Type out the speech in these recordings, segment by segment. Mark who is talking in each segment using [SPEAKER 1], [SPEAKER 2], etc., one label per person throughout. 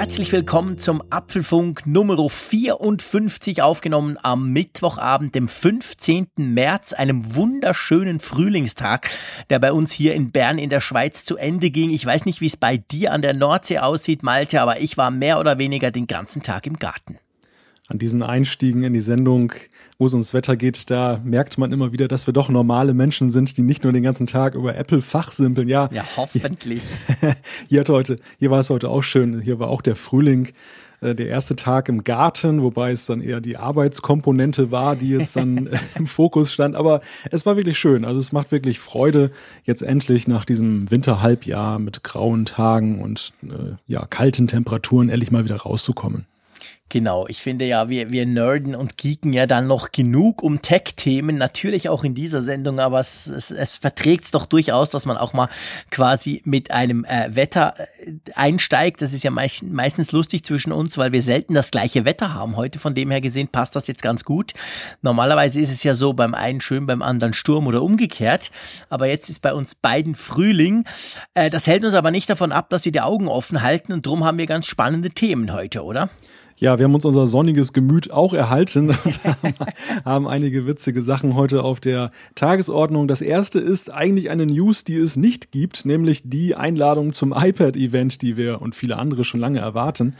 [SPEAKER 1] Herzlich willkommen zum Apfelfunk Nummer 54, aufgenommen am Mittwochabend, dem 15. März, einem wunderschönen Frühlingstag, der bei uns hier in Bern in der Schweiz zu Ende ging. Ich weiß nicht, wie es bei dir an der Nordsee aussieht, Malte, aber ich war mehr oder weniger den ganzen Tag im Garten
[SPEAKER 2] an diesen Einstiegen in die Sendung, wo es ums Wetter geht, da merkt man immer wieder, dass wir doch normale Menschen sind, die nicht nur den ganzen Tag über Apple fachsimpeln. Ja,
[SPEAKER 1] ja hoffentlich.
[SPEAKER 2] hier, hat heute, hier war es heute auch schön. Hier war auch der Frühling äh, der erste Tag im Garten, wobei es dann eher die Arbeitskomponente war, die jetzt dann im Fokus stand. Aber es war wirklich schön. Also es macht wirklich Freude, jetzt endlich nach diesem Winterhalbjahr mit grauen Tagen und äh, ja kalten Temperaturen endlich mal wieder rauszukommen.
[SPEAKER 1] Genau, ich finde ja, wir, wir nerden und geeken ja dann noch genug um Tech-Themen, natürlich auch in dieser Sendung, aber es, es, es verträgt es doch durchaus, dass man auch mal quasi mit einem äh, Wetter äh, einsteigt. Das ist ja meist, meistens lustig zwischen uns, weil wir selten das gleiche Wetter haben. Heute von dem her gesehen passt das jetzt ganz gut. Normalerweise ist es ja so, beim einen schön, beim anderen Sturm oder umgekehrt. Aber jetzt ist bei uns beiden Frühling. Äh, das hält uns aber nicht davon ab, dass wir die Augen offen halten und drum haben wir ganz spannende Themen heute, oder?
[SPEAKER 2] Ja, wir haben uns unser sonniges Gemüt auch erhalten und haben einige witzige Sachen heute auf der Tagesordnung. Das erste ist eigentlich eine News, die es nicht gibt, nämlich die Einladung zum iPad-Event, die wir und viele andere schon lange erwarten.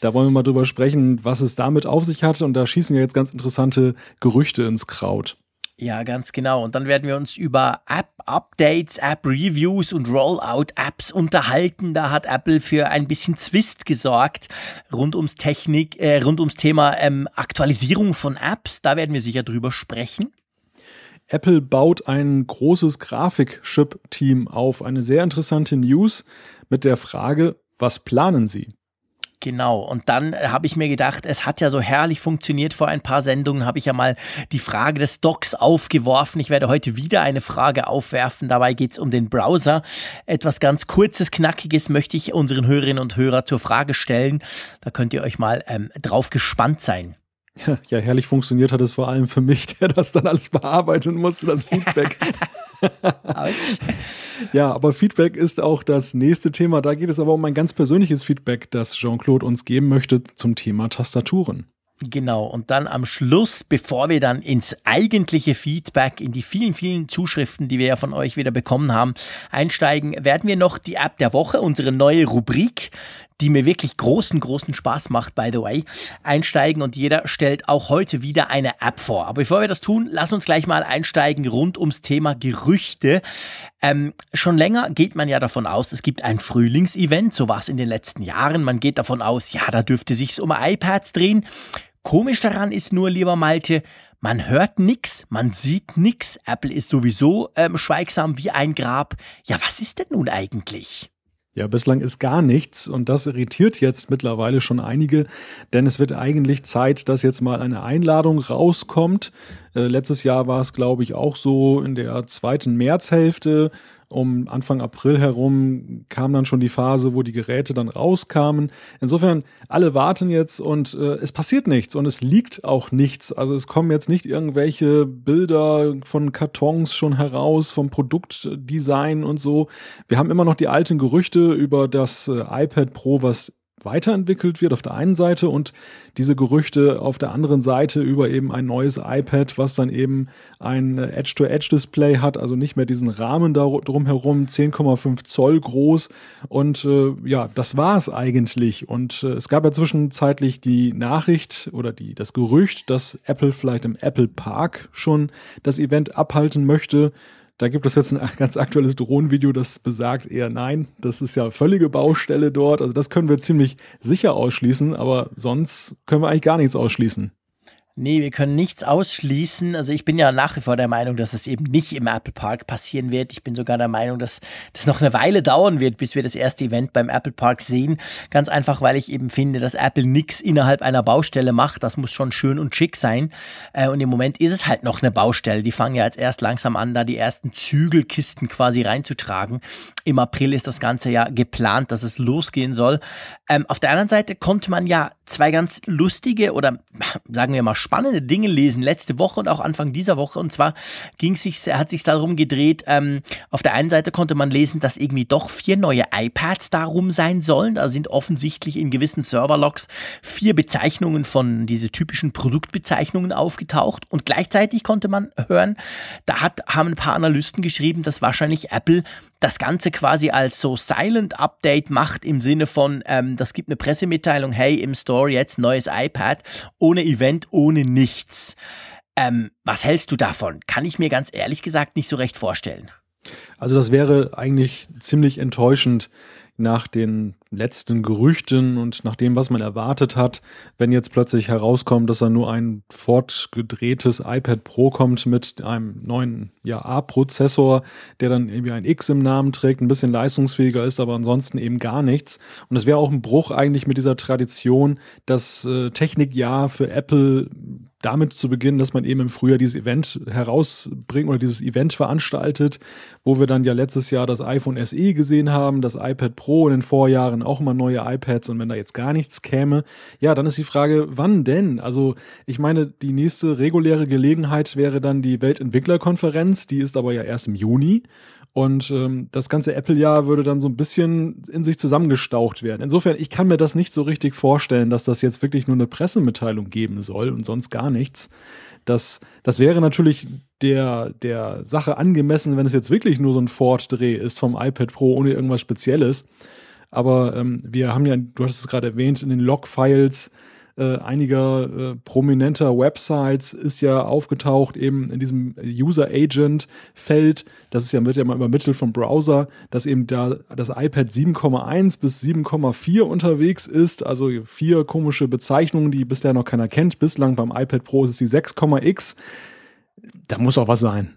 [SPEAKER 2] Da wollen wir mal drüber sprechen, was es damit auf sich hat. Und da schießen ja jetzt ganz interessante Gerüchte ins Kraut.
[SPEAKER 1] Ja, ganz genau. Und dann werden wir uns über App-Updates, App-Reviews und Rollout-Apps unterhalten. Da hat Apple für ein bisschen Zwist gesorgt rund ums Technik, äh, rund ums Thema ähm, Aktualisierung von Apps. Da werden wir sicher drüber sprechen.
[SPEAKER 2] Apple baut ein großes Grafik-Chip-Team auf. Eine sehr interessante News mit der Frage, was planen Sie?
[SPEAKER 1] Genau. Und dann äh, habe ich mir gedacht, es hat ja so herrlich funktioniert. Vor ein paar Sendungen habe ich ja mal die Frage des Docs aufgeworfen. Ich werde heute wieder eine Frage aufwerfen. Dabei geht es um den Browser. Etwas ganz kurzes, knackiges möchte ich unseren Hörerinnen und Hörern zur Frage stellen. Da könnt ihr euch mal ähm, drauf gespannt sein.
[SPEAKER 2] Ja, ja, herrlich funktioniert hat es vor allem für mich, der das dann alles bearbeiten musste, das Feedback. Ja, aber Feedback ist auch das nächste Thema. Da geht es aber um ein ganz persönliches Feedback, das Jean-Claude uns geben möchte zum Thema Tastaturen.
[SPEAKER 1] Genau, und dann am Schluss, bevor wir dann ins eigentliche Feedback, in die vielen, vielen Zuschriften, die wir ja von euch wieder bekommen haben, einsteigen, werden wir noch die App der Woche, unsere neue Rubrik, die mir wirklich großen, großen Spaß macht, by the way, einsteigen und jeder stellt auch heute wieder eine App vor. Aber bevor wir das tun, lass uns gleich mal einsteigen rund ums Thema Gerüchte. Ähm, schon länger geht man ja davon aus, es gibt ein Frühlingsevent, so war es in den letzten Jahren. Man geht davon aus, ja, da dürfte sich's um iPads drehen. Komisch daran ist nur, lieber Malte, man hört nix, man sieht nix. Apple ist sowieso ähm, schweigsam wie ein Grab. Ja, was ist denn nun eigentlich?
[SPEAKER 2] Ja, bislang ist gar nichts und das irritiert jetzt mittlerweile schon einige, denn es wird eigentlich Zeit, dass jetzt mal eine Einladung rauskommt. Äh, letztes Jahr war es, glaube ich, auch so in der zweiten Märzhälfte um Anfang April herum kam dann schon die Phase, wo die Geräte dann rauskamen. Insofern, alle warten jetzt und äh, es passiert nichts und es liegt auch nichts. Also es kommen jetzt nicht irgendwelche Bilder von Kartons schon heraus, vom Produktdesign und so. Wir haben immer noch die alten Gerüchte über das äh, iPad Pro, was weiterentwickelt wird auf der einen Seite und diese Gerüchte auf der anderen Seite über eben ein neues iPad, was dann eben ein Edge-to-Edge-Display hat, also nicht mehr diesen Rahmen drumherum, 10,5 Zoll groß und äh, ja, das war es eigentlich und äh, es gab ja zwischenzeitlich die Nachricht oder die, das Gerücht, dass Apple vielleicht im Apple Park schon das Event abhalten möchte. Da gibt es jetzt ein ganz aktuelles Drohnenvideo, das besagt eher nein. Das ist ja völlige Baustelle dort. Also das können wir ziemlich sicher ausschließen, aber sonst können wir eigentlich gar nichts ausschließen.
[SPEAKER 1] Nee, wir können nichts ausschließen. Also ich bin ja nach wie vor der Meinung, dass es eben nicht im Apple Park passieren wird. Ich bin sogar der Meinung, dass das noch eine Weile dauern wird, bis wir das erste Event beim Apple Park sehen. Ganz einfach, weil ich eben finde, dass Apple nichts innerhalb einer Baustelle macht. Das muss schon schön und schick sein. Äh, und im Moment ist es halt noch eine Baustelle. Die fangen ja jetzt erst langsam an, da die ersten Zügelkisten quasi reinzutragen. Im April ist das Ganze ja geplant, dass es losgehen soll. Ähm, auf der anderen Seite konnte man ja zwei ganz lustige oder sagen wir mal spannende Dinge lesen letzte Woche und auch Anfang dieser Woche. Und zwar ging sich, hat sich darum gedreht. Ähm, auf der einen Seite konnte man lesen, dass irgendwie doch vier neue iPads darum sein sollen. Da sind offensichtlich in gewissen Serverlogs vier Bezeichnungen von diese typischen Produktbezeichnungen aufgetaucht. Und gleichzeitig konnte man hören, da hat, haben ein paar Analysten geschrieben, dass wahrscheinlich Apple das Ganze quasi als so Silent Update macht im Sinne von, ähm, das gibt eine Pressemitteilung, hey, im Store jetzt neues iPad, ohne Event, ohne nichts. Ähm, was hältst du davon? Kann ich mir ganz ehrlich gesagt nicht so recht vorstellen.
[SPEAKER 2] Also das wäre eigentlich ziemlich enttäuschend nach den letzten Gerüchten und nach dem, was man erwartet hat, wenn jetzt plötzlich herauskommt, dass da nur ein fortgedrehtes iPad Pro kommt mit einem neuen ja, A-Prozessor, der dann irgendwie ein X im Namen trägt, ein bisschen leistungsfähiger ist, aber ansonsten eben gar nichts. Und es wäre auch ein Bruch eigentlich mit dieser Tradition, das äh, Technikjahr für Apple damit zu beginnen, dass man eben im Frühjahr dieses Event herausbringt oder dieses Event veranstaltet, wo wir dann ja letztes Jahr das iPhone SE gesehen haben, das iPad Pro in den Vorjahren auch immer neue iPads und wenn da jetzt gar nichts käme, ja, dann ist die Frage, wann denn? Also ich meine, die nächste reguläre Gelegenheit wäre dann die Weltentwicklerkonferenz, die ist aber ja erst im Juni. Und ähm, das ganze Apple-Jahr würde dann so ein bisschen in sich zusammengestaucht werden. Insofern, ich kann mir das nicht so richtig vorstellen, dass das jetzt wirklich nur eine Pressemitteilung geben soll und sonst gar nichts. Das, das wäre natürlich der, der Sache angemessen, wenn es jetzt wirklich nur so ein Ford-Dreh ist vom iPad Pro ohne irgendwas Spezielles. Aber ähm, wir haben ja, du hast es gerade erwähnt, in den Log-Files äh, einiger äh, prominenter Websites ist ja aufgetaucht eben in diesem User Agent Feld. Das ist ja, wird ja mal übermittelt vom Browser, dass eben da das iPad 7,1 bis 7,4 unterwegs ist. Also vier komische Bezeichnungen, die bisher noch keiner kennt. Bislang beim iPad Pro ist es die 6,x. Da muss auch was sein.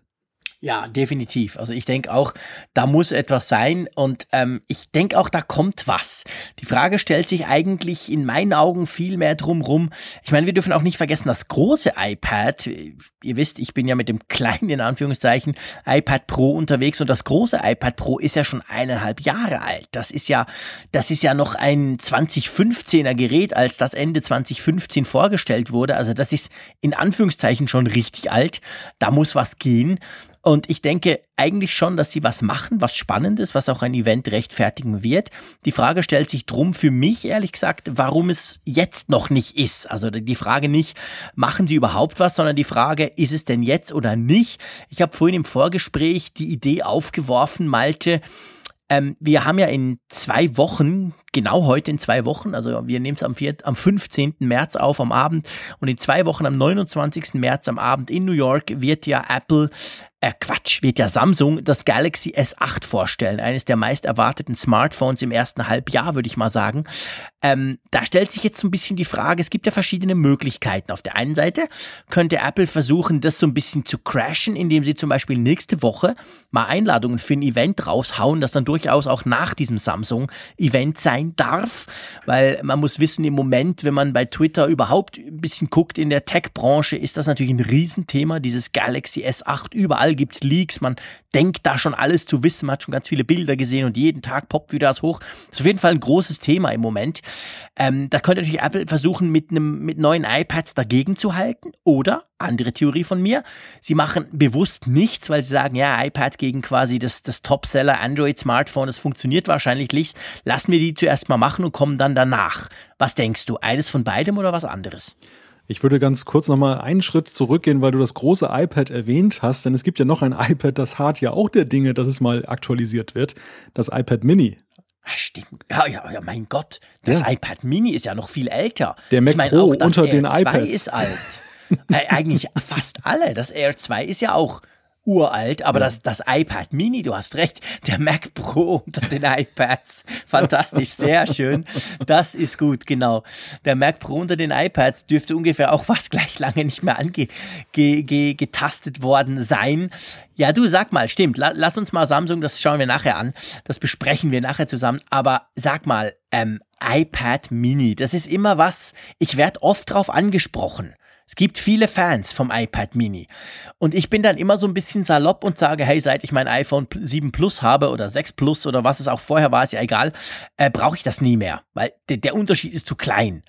[SPEAKER 1] Ja, definitiv. Also ich denke auch, da muss etwas sein und ähm, ich denke auch, da kommt was. Die Frage stellt sich eigentlich in meinen Augen viel mehr drum rum. Ich meine, wir dürfen auch nicht vergessen, das große iPad, ihr wisst, ich bin ja mit dem kleinen, in Anführungszeichen, iPad Pro unterwegs und das große iPad Pro ist ja schon eineinhalb Jahre alt. Das ist ja, das ist ja noch ein 2015er Gerät, als das Ende 2015 vorgestellt wurde. Also das ist in Anführungszeichen schon richtig alt. Da muss was gehen. Und ich denke eigentlich schon, dass sie was machen, was Spannendes, was auch ein Event rechtfertigen wird. Die Frage stellt sich drum für mich, ehrlich gesagt, warum es jetzt noch nicht ist. Also die Frage nicht, machen sie überhaupt was, sondern die Frage, ist es denn jetzt oder nicht? Ich habe vorhin im Vorgespräch die Idee aufgeworfen, Malte, ähm, wir haben ja in zwei Wochen, genau heute in zwei Wochen, also wir nehmen es am, am 15. März auf am Abend und in zwei Wochen am 29. März am Abend in New York wird ja Apple äh, Quatsch, wird ja Samsung das Galaxy S8 vorstellen, eines der meist erwarteten Smartphones im ersten Halbjahr, würde ich mal sagen. Ähm, da stellt sich jetzt so ein bisschen die Frage, es gibt ja verschiedene Möglichkeiten. Auf der einen Seite könnte Apple versuchen, das so ein bisschen zu crashen, indem sie zum Beispiel nächste Woche mal Einladungen für ein Event raushauen, das dann durchaus auch nach diesem Samsung-Event sein darf, weil man muss wissen, im Moment, wenn man bei Twitter überhaupt ein bisschen guckt in der Tech-Branche, ist das natürlich ein Riesenthema, dieses Galaxy S8 überall überall gibt's Leaks, man denkt da schon alles zu wissen, man hat schon ganz viele Bilder gesehen und jeden Tag poppt wieder das hoch. Das ist auf jeden Fall ein großes Thema im Moment. Ähm, da könnte natürlich Apple versuchen, mit einem mit neuen iPads dagegen zu halten. Oder, andere Theorie von mir, sie machen bewusst nichts, weil sie sagen, ja, iPad gegen quasi das, das Top-Seller Android-Smartphone, das funktioniert wahrscheinlich nicht. Lassen wir die zuerst mal machen und kommen dann danach. Was denkst du? Eines von beidem oder was anderes?
[SPEAKER 2] Ich würde ganz kurz nochmal einen Schritt zurückgehen, weil du das große iPad erwähnt hast, denn es gibt ja noch ein iPad, das hart ja auch der Dinge, dass es mal aktualisiert wird, das iPad Mini.
[SPEAKER 1] Ach, stimmt. Ja, ja, ja, mein Gott. Das ja. iPad Mini ist ja noch viel älter.
[SPEAKER 2] Der Mac ich mein, Pro auch das unter
[SPEAKER 1] Air
[SPEAKER 2] den iPads. 2
[SPEAKER 1] ist alt. äh, eigentlich fast alle. Das Air 2 ist ja auch uralt, aber ja. das, das iPad Mini, du hast recht, der Mac Pro unter den iPads, fantastisch, sehr schön. Das ist gut, genau. Der Mac Pro unter den iPads dürfte ungefähr auch fast gleich lange nicht mehr angetastet ge, ge, getastet worden sein. Ja, du sag mal, stimmt. lass uns mal Samsung, das schauen wir nachher an. Das besprechen wir nachher zusammen. Aber sag mal, ähm, iPad Mini, das ist immer was, ich werde oft drauf angesprochen. Es gibt viele Fans vom iPad Mini. Und ich bin dann immer so ein bisschen salopp und sage, hey, seit ich mein iPhone 7 Plus habe oder 6 Plus oder was es auch vorher war, ist ja egal, äh, brauche ich das nie mehr, weil der, der Unterschied ist zu klein.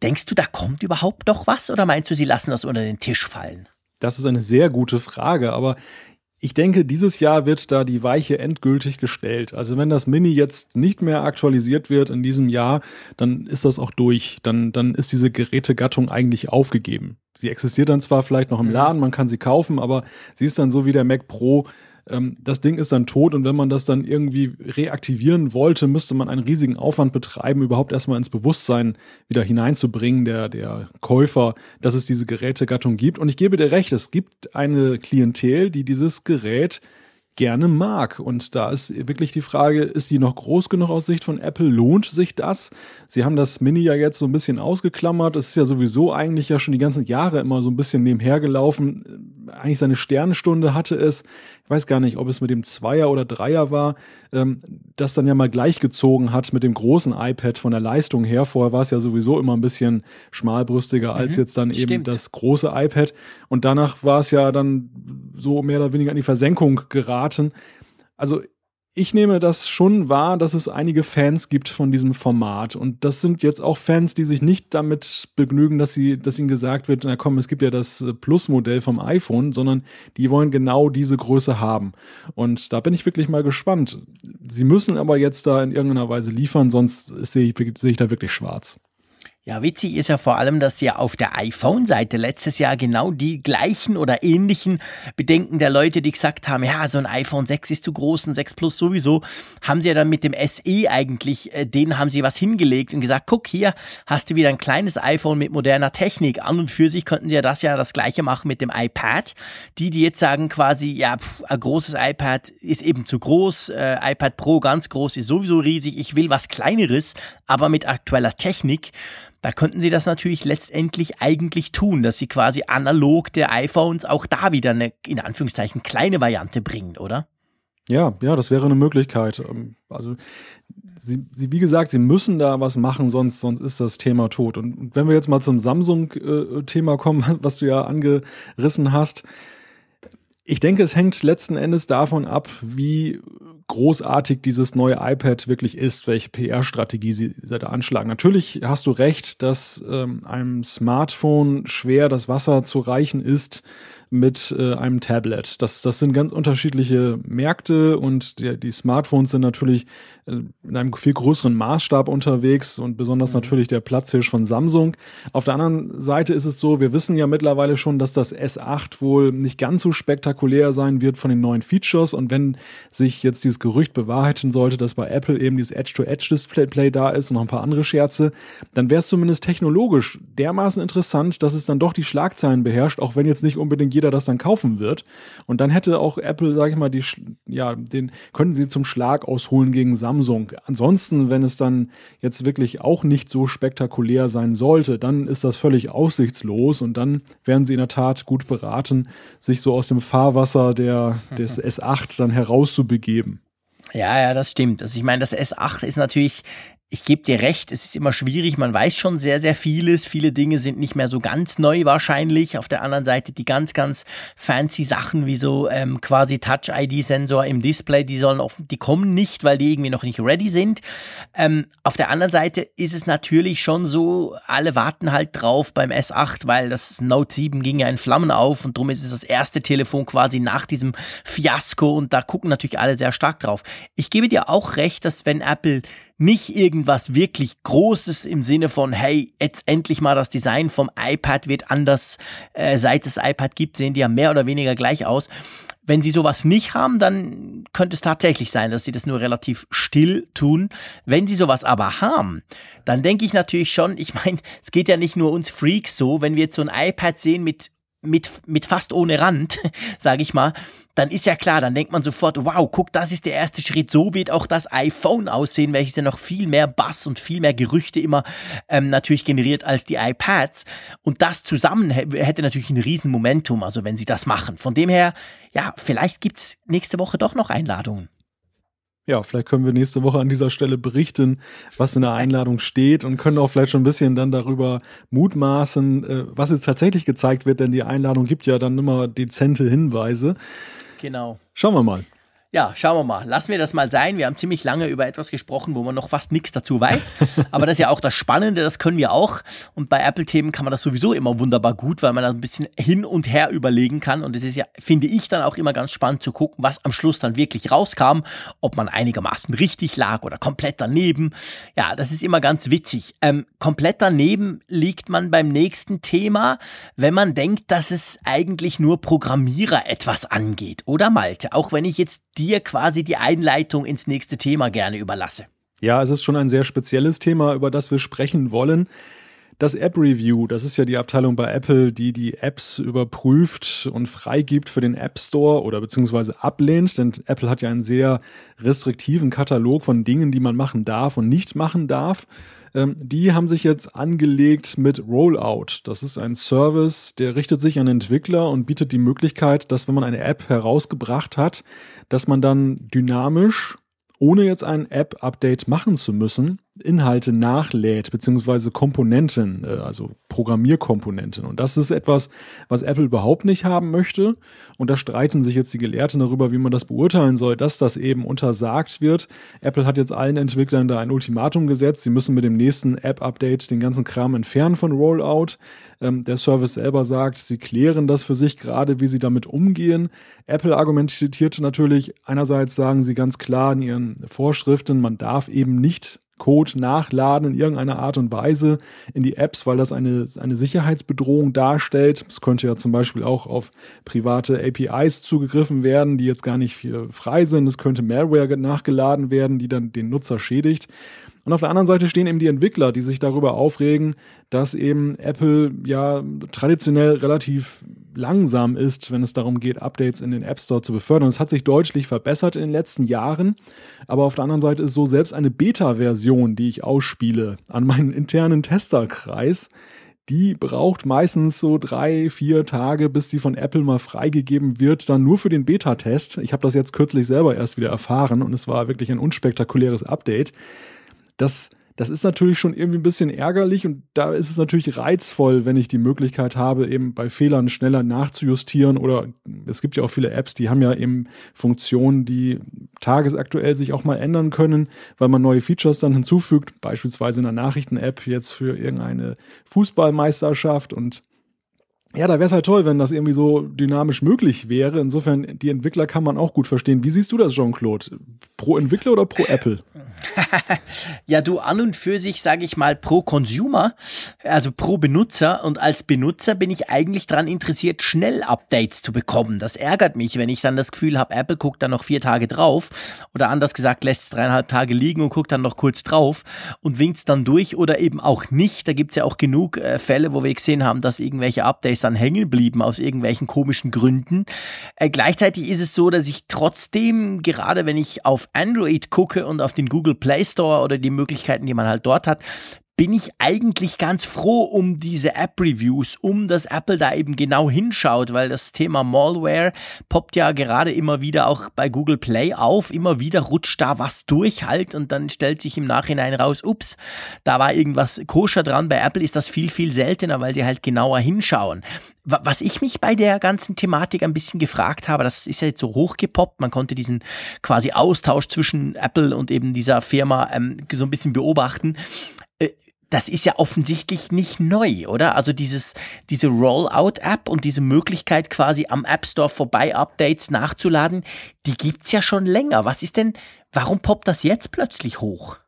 [SPEAKER 1] Denkst du, da kommt überhaupt noch was oder meinst du, sie lassen das unter den Tisch fallen?
[SPEAKER 2] Das ist eine sehr gute Frage, aber ich denke, dieses Jahr wird da die Weiche endgültig gestellt. Also wenn das Mini jetzt nicht mehr aktualisiert wird in diesem Jahr, dann ist das auch durch. Dann, dann ist diese Gerätegattung eigentlich aufgegeben. Sie existiert dann zwar vielleicht noch im mhm. Laden, man kann sie kaufen, aber sie ist dann so wie der Mac Pro ähm, das Ding ist dann tot und wenn man das dann irgendwie reaktivieren wollte, müsste man einen riesigen Aufwand betreiben, überhaupt erstmal ins Bewusstsein wieder hineinzubringen, der, der Käufer, dass es diese Gerätegattung gibt. Und ich gebe dir recht, es gibt eine Klientel, die dieses Gerät gerne mag. Und da ist wirklich die Frage, ist die noch groß genug aus Sicht von Apple? Lohnt sich das? Sie haben das Mini ja jetzt so ein bisschen ausgeklammert. Es ist ja sowieso eigentlich ja schon die ganzen Jahre immer so ein bisschen nebenher gelaufen. Eigentlich seine Sternenstunde hatte es weiß gar nicht, ob es mit dem Zweier oder Dreier war, ähm, das dann ja mal gleichgezogen hat mit dem großen iPad von der Leistung her. Vorher war es ja sowieso immer ein bisschen schmalbrüstiger mhm, als jetzt dann eben stimmt. das große iPad. Und danach war es ja dann so mehr oder weniger in die Versenkung geraten. Also ich nehme das schon wahr, dass es einige Fans gibt von diesem Format. Und das sind jetzt auch Fans, die sich nicht damit begnügen, dass sie, dass ihnen gesagt wird, na komm, es gibt ja das äh, Plus-Modell vom iPhone, sondern die wollen genau diese Größe haben. Und da bin ich wirklich mal gespannt. Sie müssen aber jetzt da in irgendeiner Weise liefern, sonst sehe ich, sehe ich da wirklich schwarz.
[SPEAKER 1] Ja, witzig ist ja vor allem, dass ja auf der iPhone-Seite letztes Jahr genau die gleichen oder ähnlichen Bedenken der Leute, die gesagt haben, ja, so ein iPhone 6 ist zu groß, ein 6 Plus sowieso, haben sie ja dann mit dem SE eigentlich, äh, denen haben sie was hingelegt und gesagt, guck hier, hast du wieder ein kleines iPhone mit moderner Technik. An und für sich könnten sie ja das ja das gleiche machen mit dem iPad. Die, die jetzt sagen quasi, ja, pff, ein großes iPad ist eben zu groß, äh, iPad Pro ganz groß ist sowieso riesig, ich will was kleineres, aber mit aktueller Technik. Da könnten sie das natürlich letztendlich eigentlich tun, dass sie quasi analog der iPhones auch da wieder eine, in Anführungszeichen, kleine Variante bringen, oder?
[SPEAKER 2] Ja, ja, das wäre eine Möglichkeit. Ähm, also, sie, sie, wie gesagt, sie müssen da was machen, sonst, sonst ist das Thema tot. Und wenn wir jetzt mal zum Samsung-Thema kommen, was du ja angerissen hast, ich denke, es hängt letzten Endes davon ab, wie großartig dieses neue iPad wirklich ist, welche PR-Strategie sie, da anschlagen. Natürlich hast du recht, dass ähm, einem Smartphone schwer das Wasser zu reichen ist mit äh, einem Tablet. Das, das sind ganz unterschiedliche Märkte und die, die Smartphones sind natürlich äh, in einem viel größeren Maßstab unterwegs und besonders mhm. natürlich der Platzhirsch von Samsung. Auf der anderen Seite ist es so, wir wissen ja mittlerweile schon, dass das S8 wohl nicht ganz so spektakulär sein wird von den neuen Features und wenn sich jetzt dieses Gerücht bewahrheiten sollte, dass bei Apple eben dieses Edge-to-Edge-Display da ist und noch ein paar andere Scherze, dann wäre es zumindest technologisch dermaßen interessant, dass es dann doch die Schlagzeilen beherrscht, auch wenn jetzt nicht unbedingt jeder das dann kaufen wird. Und dann hätte auch Apple, sage ich mal, die, ja, den können sie zum Schlag ausholen gegen Samsung. Ansonsten, wenn es dann jetzt wirklich auch nicht so spektakulär sein sollte, dann ist das völlig aussichtslos und dann wären sie in der Tat gut beraten, sich so aus dem Fahrwasser der, des S8 dann herauszubegeben.
[SPEAKER 1] Ja, ja, das stimmt. Also ich meine, das S8 ist natürlich ich gebe dir recht, es ist immer schwierig, man weiß schon sehr, sehr vieles. Viele Dinge sind nicht mehr so ganz neu wahrscheinlich. Auf der anderen Seite die ganz, ganz fancy Sachen wie so ähm, quasi Touch-ID-Sensor im Display, die sollen offen, die kommen nicht, weil die irgendwie noch nicht ready sind. Ähm, auf der anderen Seite ist es natürlich schon so, alle warten halt drauf beim S8, weil das Note 7 ging ja in Flammen auf und darum ist es das erste Telefon quasi nach diesem Fiasko und da gucken natürlich alle sehr stark drauf. Ich gebe dir auch recht, dass wenn Apple nicht irgendwas wirklich Großes im Sinne von, hey, jetzt endlich mal das Design vom iPad wird anders, äh, seit es iPad gibt, sehen die ja mehr oder weniger gleich aus. Wenn sie sowas nicht haben, dann könnte es tatsächlich sein, dass sie das nur relativ still tun. Wenn sie sowas aber haben, dann denke ich natürlich schon, ich meine, es geht ja nicht nur uns Freaks so, wenn wir jetzt so ein iPad sehen mit mit, mit fast ohne Rand, sage ich mal, dann ist ja klar, dann denkt man sofort, wow, guck, das ist der erste Schritt. So wird auch das iPhone aussehen, welches ja noch viel mehr Bass und viel mehr Gerüchte immer ähm, natürlich generiert als die iPads. Und das zusammen hätte natürlich ein Riesenmomentum, also wenn sie das machen. Von dem her, ja, vielleicht gibt's nächste Woche doch noch Einladungen.
[SPEAKER 2] Ja, vielleicht können wir nächste Woche an dieser Stelle berichten, was in der Einladung steht und können auch vielleicht schon ein bisschen dann darüber mutmaßen, äh, was jetzt tatsächlich gezeigt wird, denn die Einladung gibt ja dann immer dezente Hinweise.
[SPEAKER 1] Genau.
[SPEAKER 2] Schauen wir mal.
[SPEAKER 1] Ja, schauen wir mal. Lassen wir das mal sein. Wir haben ziemlich lange über etwas gesprochen, wo man noch fast nichts dazu weiß. Aber das ist ja auch das Spannende, das können wir auch. Und bei Apple-Themen kann man das sowieso immer wunderbar gut, weil man da ein bisschen hin und her überlegen kann. Und es ist ja, finde ich, dann auch immer ganz spannend zu gucken, was am Schluss dann wirklich rauskam, ob man einigermaßen richtig lag oder komplett daneben. Ja, das ist immer ganz witzig. Ähm, komplett daneben liegt man beim nächsten Thema, wenn man denkt, dass es eigentlich nur Programmierer etwas angeht. Oder Malte? Auch wenn ich jetzt dir quasi die Einleitung ins nächste Thema gerne überlasse.
[SPEAKER 2] Ja, es ist schon ein sehr spezielles Thema, über das wir sprechen wollen. Das App Review, das ist ja die Abteilung bei Apple, die die Apps überprüft und freigibt für den App Store oder beziehungsweise ablehnt, denn Apple hat ja einen sehr restriktiven Katalog von Dingen, die man machen darf und nicht machen darf. Ähm, die haben sich jetzt angelegt mit Rollout. Das ist ein Service, der richtet sich an Entwickler und bietet die Möglichkeit, dass wenn man eine App herausgebracht hat, dass man dann dynamisch ohne jetzt ein App-Update machen zu müssen, Inhalte nachlädt, beziehungsweise Komponenten, äh, also Programmierkomponenten. Und das ist etwas, was Apple überhaupt nicht haben möchte. Und da streiten sich jetzt die Gelehrten darüber, wie man das beurteilen soll, dass das eben untersagt wird. Apple hat jetzt allen Entwicklern da ein Ultimatum gesetzt. Sie müssen mit dem nächsten App-Update den ganzen Kram entfernen von Rollout. Ähm, der Service selber sagt, sie klären das für sich gerade, wie sie damit umgehen. Apple argumentiert natürlich, einerseits sagen sie ganz klar in ihren Vorschriften, man darf eben nicht Code nachladen in irgendeiner Art und Weise in die Apps, weil das eine, eine Sicherheitsbedrohung darstellt. Es könnte ja zum Beispiel auch auf private APIs zugegriffen werden, die jetzt gar nicht frei sind. Es könnte Malware nachgeladen werden, die dann den Nutzer schädigt. Und auf der anderen Seite stehen eben die Entwickler, die sich darüber aufregen, dass eben Apple ja traditionell relativ langsam ist, wenn es darum geht, Updates in den App Store zu befördern. Es hat sich deutlich verbessert in den letzten Jahren, aber auf der anderen Seite ist so selbst eine Beta-Version, die ich ausspiele an meinen internen Testerkreis, die braucht meistens so drei, vier Tage, bis die von Apple mal freigegeben wird, dann nur für den Beta-Test. Ich habe das jetzt kürzlich selber erst wieder erfahren und es war wirklich ein unspektakuläres Update. Das das ist natürlich schon irgendwie ein bisschen ärgerlich und da ist es natürlich reizvoll, wenn ich die Möglichkeit habe, eben bei Fehlern schneller nachzujustieren oder es gibt ja auch viele Apps, die haben ja eben Funktionen, die tagesaktuell sich auch mal ändern können, weil man neue Features dann hinzufügt, beispielsweise in der Nachrichten-App jetzt für irgendeine Fußballmeisterschaft und ja, da wäre es halt toll, wenn das irgendwie so dynamisch möglich wäre. Insofern, die Entwickler kann man auch gut verstehen. Wie siehst du das, Jean-Claude? Pro Entwickler oder pro Apple?
[SPEAKER 1] ja, du an und für sich sage ich mal pro Consumer, also pro Benutzer. Und als Benutzer bin ich eigentlich daran interessiert, schnell Updates zu bekommen. Das ärgert mich, wenn ich dann das Gefühl habe, Apple guckt dann noch vier Tage drauf. Oder anders gesagt, lässt es dreieinhalb Tage liegen und guckt dann noch kurz drauf und winkt es dann durch oder eben auch nicht. Da gibt es ja auch genug äh, Fälle, wo wir gesehen haben, dass irgendwelche Updates dann hängen blieben aus irgendwelchen komischen Gründen. Äh, gleichzeitig ist es so, dass ich trotzdem, gerade wenn ich auf Android gucke und auf den Google Play Store oder die Möglichkeiten, die man halt dort hat, bin ich eigentlich ganz froh um diese App-Reviews, um dass Apple da eben genau hinschaut, weil das Thema Malware poppt ja gerade immer wieder auch bei Google Play auf. Immer wieder rutscht da was durch halt und dann stellt sich im Nachhinein raus, ups, da war irgendwas koscher dran. Bei Apple ist das viel, viel seltener, weil sie halt genauer hinschauen. Was ich mich bei der ganzen Thematik ein bisschen gefragt habe, das ist ja jetzt so hochgepoppt, man konnte diesen quasi Austausch zwischen Apple und eben dieser Firma ähm, so ein bisschen beobachten äh, das ist ja offensichtlich nicht neu, oder? Also dieses, diese Rollout-App und diese Möglichkeit quasi am App Store vorbei Updates nachzuladen, die gibt's ja schon länger. Was ist denn, warum poppt das jetzt plötzlich hoch?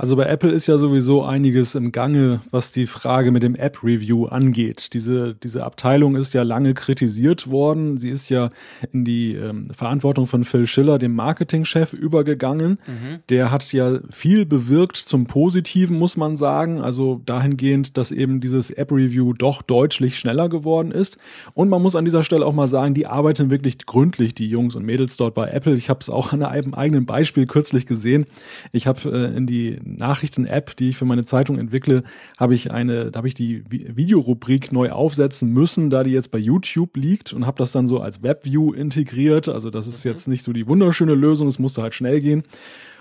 [SPEAKER 2] Also bei Apple ist ja sowieso einiges im Gange, was die Frage mit dem App-Review angeht. Diese, diese Abteilung ist ja lange kritisiert worden. Sie ist ja in die ähm, Verantwortung von Phil Schiller, dem Marketingchef, übergegangen. Mhm. Der hat ja viel bewirkt zum Positiven, muss man sagen. Also dahingehend, dass eben dieses App-Review doch deutlich schneller geworden ist. Und man muss an dieser Stelle auch mal sagen, die arbeiten wirklich gründlich, die Jungs und Mädels dort bei Apple. Ich habe es auch an einem eigenen Beispiel kürzlich gesehen. Ich habe äh, in die Nachrichten-App, die ich für meine Zeitung entwickle, habe ich eine, da habe ich die Videorubrik neu aufsetzen müssen, da die jetzt bei YouTube liegt und habe das dann so als Webview integriert. Also das ist mhm. jetzt nicht so die wunderschöne Lösung, es musste halt schnell gehen.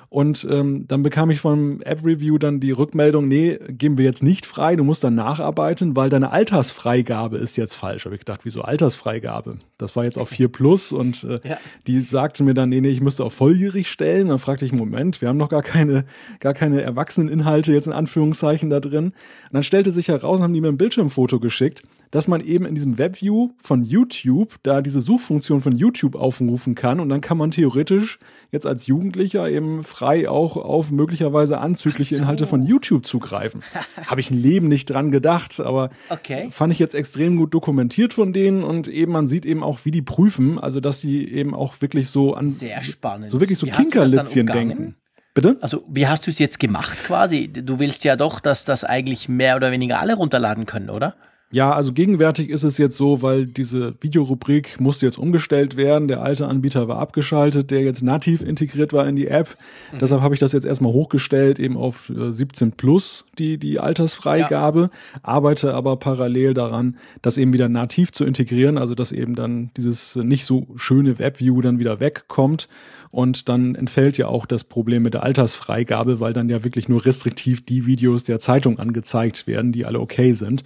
[SPEAKER 2] Und ähm, dann bekam ich vom App-Review dann die Rückmeldung, nee, geben wir jetzt nicht frei, du musst dann nacharbeiten, weil deine Altersfreigabe ist jetzt falsch. Habe ich gedacht, wieso Altersfreigabe? Das war jetzt auf 4 Plus und äh, ja. die sagte mir dann, nee, nee, ich müsste auf volljährig stellen. Dann fragte ich, Moment, wir haben noch gar keine, gar keine Erwachseneninhalte jetzt in Anführungszeichen da drin. Und dann stellte sich heraus, haben die mir ein Bildschirmfoto geschickt, dass man eben in diesem Webview von YouTube da diese Suchfunktion von YouTube aufrufen kann und dann kann man theoretisch jetzt als Jugendlicher eben frei auch auf möglicherweise anzügliche so. Inhalte von YouTube zugreifen. Habe ich ein Leben nicht dran gedacht, aber okay. fand ich jetzt extrem gut dokumentiert von denen und eben man sieht eben auch, wie die prüfen, also dass sie eben auch wirklich so an
[SPEAKER 1] sehr spannend,
[SPEAKER 2] so wirklich so Kinkerlitzchen denken.
[SPEAKER 1] Bitte? Also, wie hast du es jetzt gemacht quasi? Du willst ja doch, dass das eigentlich mehr oder weniger alle runterladen können, oder?
[SPEAKER 2] Ja, also gegenwärtig ist es jetzt so, weil diese Videorubrik musste jetzt umgestellt werden. Der alte Anbieter war abgeschaltet, der jetzt nativ integriert war in die App. Mhm. Deshalb habe ich das jetzt erstmal hochgestellt, eben auf 17 äh, plus die, die Altersfreigabe, ja. arbeite aber parallel daran, das eben wieder nativ zu integrieren, also dass eben dann dieses nicht so schöne Webview dann wieder wegkommt. Und dann entfällt ja auch das Problem mit der Altersfreigabe, weil dann ja wirklich nur restriktiv die Videos der Zeitung angezeigt werden, die alle okay sind.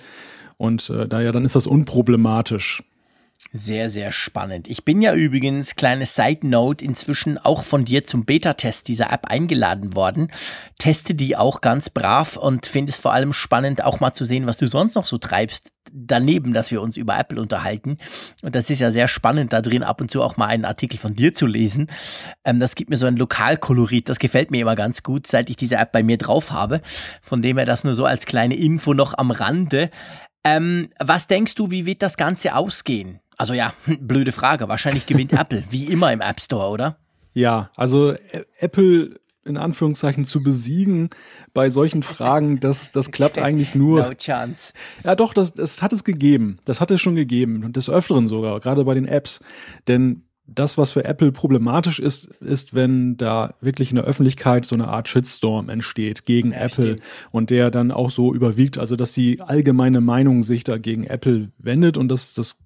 [SPEAKER 2] Und äh, daher dann ist das unproblematisch.
[SPEAKER 1] Sehr, sehr spannend. Ich bin ja übrigens, kleine Side Note, inzwischen auch von dir zum Beta-Test dieser App eingeladen worden. Teste die auch ganz brav und finde es vor allem spannend, auch mal zu sehen, was du sonst noch so treibst. Daneben, dass wir uns über Apple unterhalten. Und das ist ja sehr spannend, da drin ab und zu auch mal einen Artikel von dir zu lesen. Ähm, das gibt mir so ein Lokalkolorit. Das gefällt mir immer ganz gut, seit ich diese App bei mir drauf habe. Von dem her das nur so als kleine Info noch am Rande. Ähm, was denkst du, wie wird das Ganze ausgehen? Also ja, blöde Frage. Wahrscheinlich gewinnt Apple, wie immer im App Store, oder?
[SPEAKER 2] Ja, also Apple in Anführungszeichen zu besiegen bei solchen Fragen, das, das klappt eigentlich nur.
[SPEAKER 1] No chance.
[SPEAKER 2] Ja, doch, das, das hat es gegeben. Das hat es schon gegeben. Und des Öfteren sogar, gerade bei den Apps. Denn das, was für Apple problematisch ist, ist, wenn da wirklich in der Öffentlichkeit so eine Art Shitstorm entsteht gegen ja, Apple stimmt. und der dann auch so überwiegt, also dass die allgemeine Meinung sich da gegen Apple wendet und das, das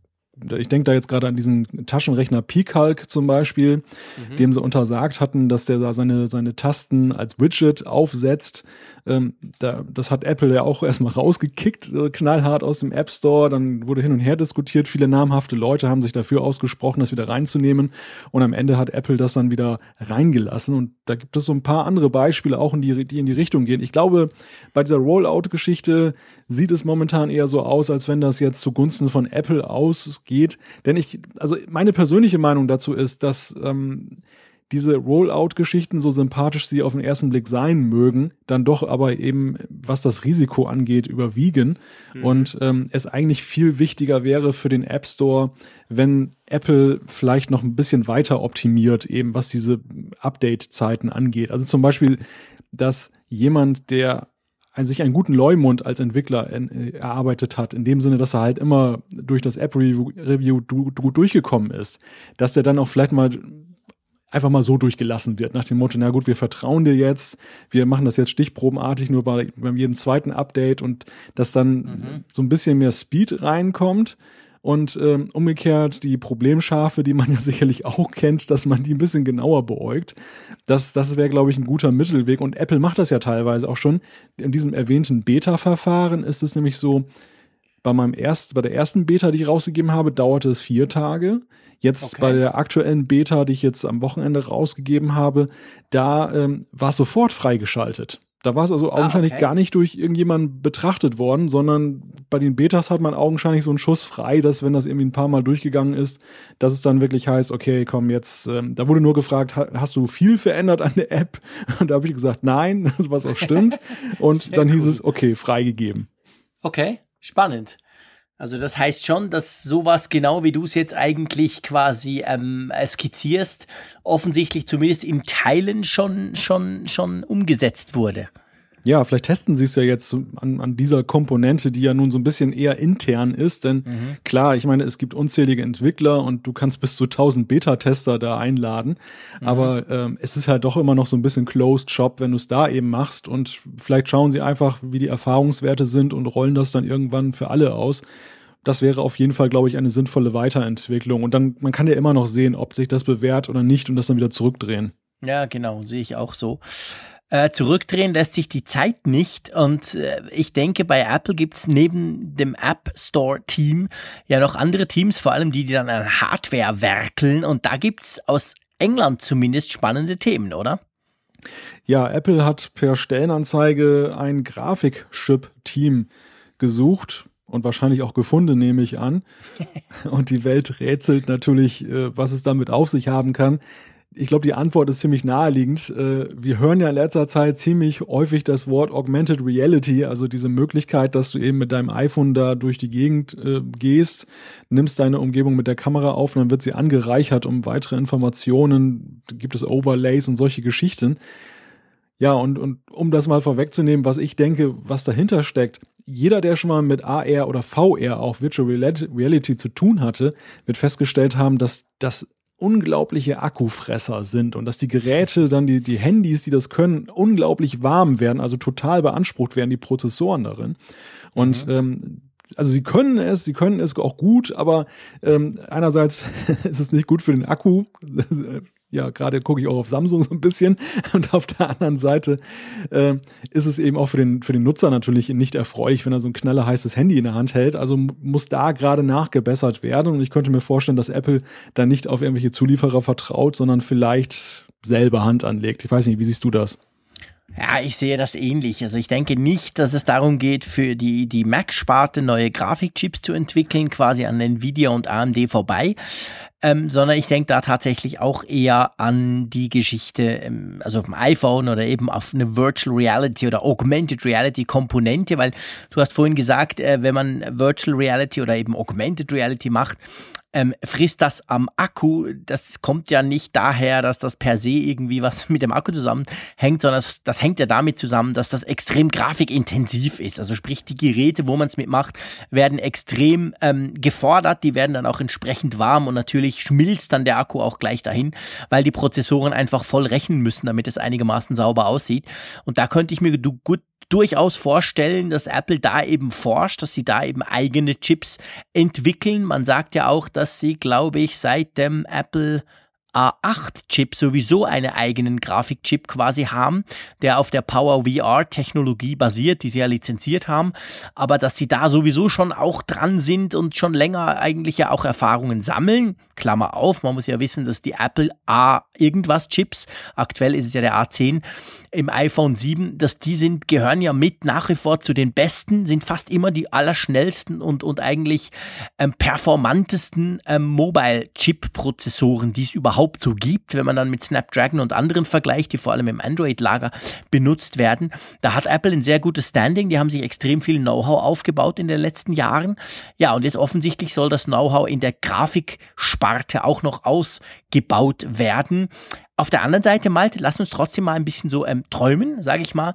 [SPEAKER 2] ich denke da jetzt gerade an diesen Taschenrechner Picalc zum Beispiel, mhm. dem sie untersagt hatten, dass der da seine, seine Tasten als Widget aufsetzt. Ähm, da, das hat Apple ja auch erstmal rausgekickt, äh, knallhart aus dem App Store. Dann wurde hin und her diskutiert. Viele namhafte Leute haben sich dafür ausgesprochen, das wieder reinzunehmen. Und am Ende hat Apple das dann wieder reingelassen. Und da gibt es so ein paar andere Beispiele auch, in die, die in die Richtung gehen. Ich glaube, bei dieser Rollout-Geschichte sieht es momentan eher so aus, als wenn das jetzt zugunsten von Apple ausgeht. Denn ich, also meine persönliche Meinung dazu ist, dass ähm, diese Rollout-Geschichten, so sympathisch sie auf den ersten Blick sein mögen, dann doch aber eben, was das Risiko angeht, überwiegen. Mhm. Und ähm, es eigentlich viel wichtiger wäre für den App Store, wenn Apple vielleicht noch ein bisschen weiter optimiert, eben was diese Update-Zeiten angeht. Also zum Beispiel, dass jemand, der sich einen guten Leumund als Entwickler äh, erarbeitet hat, in dem Sinne, dass er halt immer durch das App-Review durchgekommen ist, dass er dann auch vielleicht mal einfach mal so durchgelassen wird, nach dem Motto, na gut, wir vertrauen dir jetzt, wir machen das jetzt stichprobenartig nur bei, bei jedem zweiten Update und dass dann mhm. so ein bisschen mehr Speed reinkommt und ähm, umgekehrt die Problemschafe, die man ja sicherlich auch kennt, dass man die ein bisschen genauer beäugt. Das, das wäre, glaube ich, ein guter Mittelweg und Apple macht das ja teilweise auch schon. In diesem erwähnten Beta-Verfahren ist es nämlich so, bei meinem erst, bei der ersten Beta, die ich rausgegeben habe, dauerte es vier Tage. Jetzt okay. bei der aktuellen Beta, die ich jetzt am Wochenende rausgegeben habe, da ähm, war es sofort freigeschaltet. Da war es also ah, augenscheinlich okay. gar nicht durch irgendjemanden betrachtet worden, sondern bei den Betas hat man augenscheinlich so einen Schuss frei, dass wenn das irgendwie ein paar Mal durchgegangen ist, dass es dann wirklich heißt, okay, komm jetzt, ähm, da wurde nur gefragt, hast du viel verändert an der App? Und da habe ich gesagt, nein, was auch stimmt. Und dann hieß es, okay, freigegeben.
[SPEAKER 1] Okay, spannend. Also das heißt schon, dass sowas genau wie du es jetzt eigentlich quasi ähm, skizzierst, offensichtlich zumindest in Teilen schon schon schon umgesetzt wurde.
[SPEAKER 2] Ja, vielleicht testen sie es ja jetzt an, an dieser Komponente, die ja nun so ein bisschen eher intern ist. Denn mhm. klar, ich meine, es gibt unzählige Entwickler und du kannst bis zu 1000 Beta-Tester da einladen. Mhm. Aber ähm, es ist halt doch immer noch so ein bisschen Closed Shop, wenn du es da eben machst. Und vielleicht schauen sie einfach, wie die Erfahrungswerte sind und rollen das dann irgendwann für alle aus. Das wäre auf jeden Fall, glaube ich, eine sinnvolle Weiterentwicklung. Und dann, man kann ja immer noch sehen, ob sich das bewährt oder nicht und das dann wieder zurückdrehen.
[SPEAKER 1] Ja, genau, sehe ich auch so. Äh, zurückdrehen lässt sich die Zeit nicht. Und äh, ich denke, bei Apple gibt's neben dem App Store Team ja noch andere Teams, vor allem die, die dann an Hardware werkeln. Und da gibt's aus England zumindest spannende Themen, oder?
[SPEAKER 2] Ja, Apple hat per Stellenanzeige ein Grafikchip-Team gesucht und wahrscheinlich auch gefunden, nehme ich an. Und die Welt rätselt natürlich, äh, was es damit auf sich haben kann ich glaube, die Antwort ist ziemlich naheliegend. Äh, wir hören ja in letzter Zeit ziemlich häufig das Wort Augmented Reality, also diese Möglichkeit, dass du eben mit deinem iPhone da durch die Gegend äh, gehst, nimmst deine Umgebung mit der Kamera auf und dann wird sie angereichert um weitere Informationen, gibt es Overlays und solche Geschichten. Ja, und, und um das mal vorwegzunehmen, was ich denke, was dahinter steckt, jeder, der schon mal mit AR oder VR, auch Virtual Reality zu tun hatte, wird festgestellt haben, dass das unglaubliche Akkufresser sind und dass die Geräte, dann die, die Handys, die das können, unglaublich warm werden, also total beansprucht werden, die Prozessoren darin. Und mhm. ähm, also sie können es, sie können es auch gut, aber ähm, einerseits ist es nicht gut für den Akku, ja, gerade gucke ich auch auf Samsung so ein bisschen. Und auf der anderen Seite äh, ist es eben auch für den, für den Nutzer natürlich nicht erfreulich, wenn er so ein knallerheißes Handy in der Hand hält. Also muss da gerade nachgebessert werden. Und ich könnte mir vorstellen, dass Apple da nicht auf irgendwelche Zulieferer vertraut, sondern vielleicht selber Hand anlegt. Ich weiß nicht, wie siehst du das?
[SPEAKER 1] Ja, ich sehe das ähnlich. Also ich denke nicht, dass es darum geht, für die, die Mac-Sparte neue Grafikchips zu entwickeln, quasi an Nvidia und AMD vorbei, ähm, sondern ich denke da tatsächlich auch eher an die Geschichte, ähm, also auf dem iPhone oder eben auf eine Virtual Reality oder Augmented Reality Komponente, weil du hast vorhin gesagt, äh, wenn man Virtual Reality oder eben Augmented Reality macht, ähm, frisst das am Akku. Das kommt ja nicht daher, dass das per se irgendwie was mit dem Akku zusammenhängt, sondern das, das hängt ja damit zusammen, dass das extrem grafikintensiv ist. Also sprich, die Geräte, wo man es mitmacht, werden extrem ähm, gefordert, die werden dann auch entsprechend warm und natürlich schmilzt dann der Akku auch gleich dahin, weil die Prozessoren einfach voll rechnen müssen, damit es einigermaßen sauber aussieht. Und da könnte ich mir gut durchaus vorstellen, dass Apple da eben forscht, dass sie da eben eigene Chips entwickeln. Man sagt ja auch, dass sie, glaube ich, seit dem Apple A8-Chip sowieso einen eigenen Grafikchip quasi haben, der auf der Power VR-Technologie basiert, die sie ja lizenziert haben, aber dass sie da sowieso schon auch dran sind und schon länger eigentlich ja auch Erfahrungen sammeln. Klammer auf, man muss ja wissen, dass die Apple A irgendwas Chips, aktuell ist es ja der A10 im iPhone 7, dass die sind, gehören ja mit nach wie vor zu den besten, sind fast immer die allerschnellsten und, und eigentlich ähm, performantesten ähm, Mobile-Chip-Prozessoren, die es überhaupt überhaupt so gibt, wenn man dann mit Snapdragon und anderen vergleicht, die vor allem im Android-Lager benutzt werden. Da hat Apple ein sehr gutes Standing. Die haben sich extrem viel Know-how aufgebaut in den letzten Jahren. Ja, und jetzt offensichtlich soll das Know-how in der Grafiksparte auch noch ausgebaut werden. Auf der anderen Seite, Malte, lass uns trotzdem mal ein bisschen so ähm, träumen, sage ich mal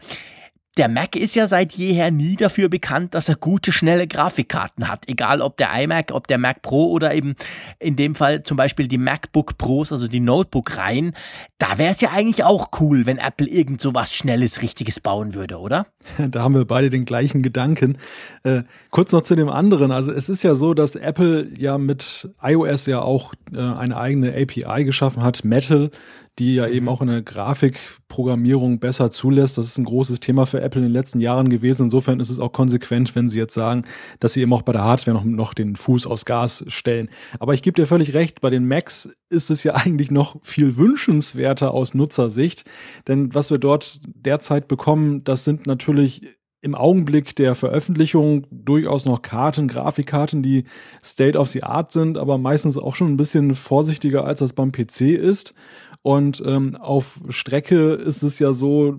[SPEAKER 1] der Mac ist ja seit jeher nie dafür bekannt, dass er gute, schnelle Grafikkarten hat. Egal ob der iMac, ob der Mac Pro oder eben in dem Fall zum Beispiel die MacBook Pros, also die Notebook-Reihen. Da wäre es ja eigentlich auch cool, wenn Apple irgend so was Schnelles, Richtiges bauen würde, oder?
[SPEAKER 2] Da haben wir beide den gleichen Gedanken. Äh, kurz noch zu dem anderen. Also es ist ja so, dass Apple ja mit iOS ja auch äh, eine eigene API geschaffen hat, Metal, die ja eben mhm. auch in der Grafikprogrammierung besser zulässt. Das ist ein großes Thema für Apple in den letzten Jahren gewesen. Insofern ist es auch konsequent, wenn sie jetzt sagen, dass sie eben auch bei der Hardware noch, noch den Fuß aufs Gas stellen. Aber ich gebe dir völlig recht, bei den Macs ist es ja eigentlich noch viel wünschenswerter aus Nutzersicht. Denn was wir dort derzeit bekommen, das sind natürlich im Augenblick der Veröffentlichung durchaus noch Karten, Grafikkarten, die State of the Art sind, aber meistens auch schon ein bisschen vorsichtiger, als das beim PC ist. Und ähm, auf Strecke ist es ja so,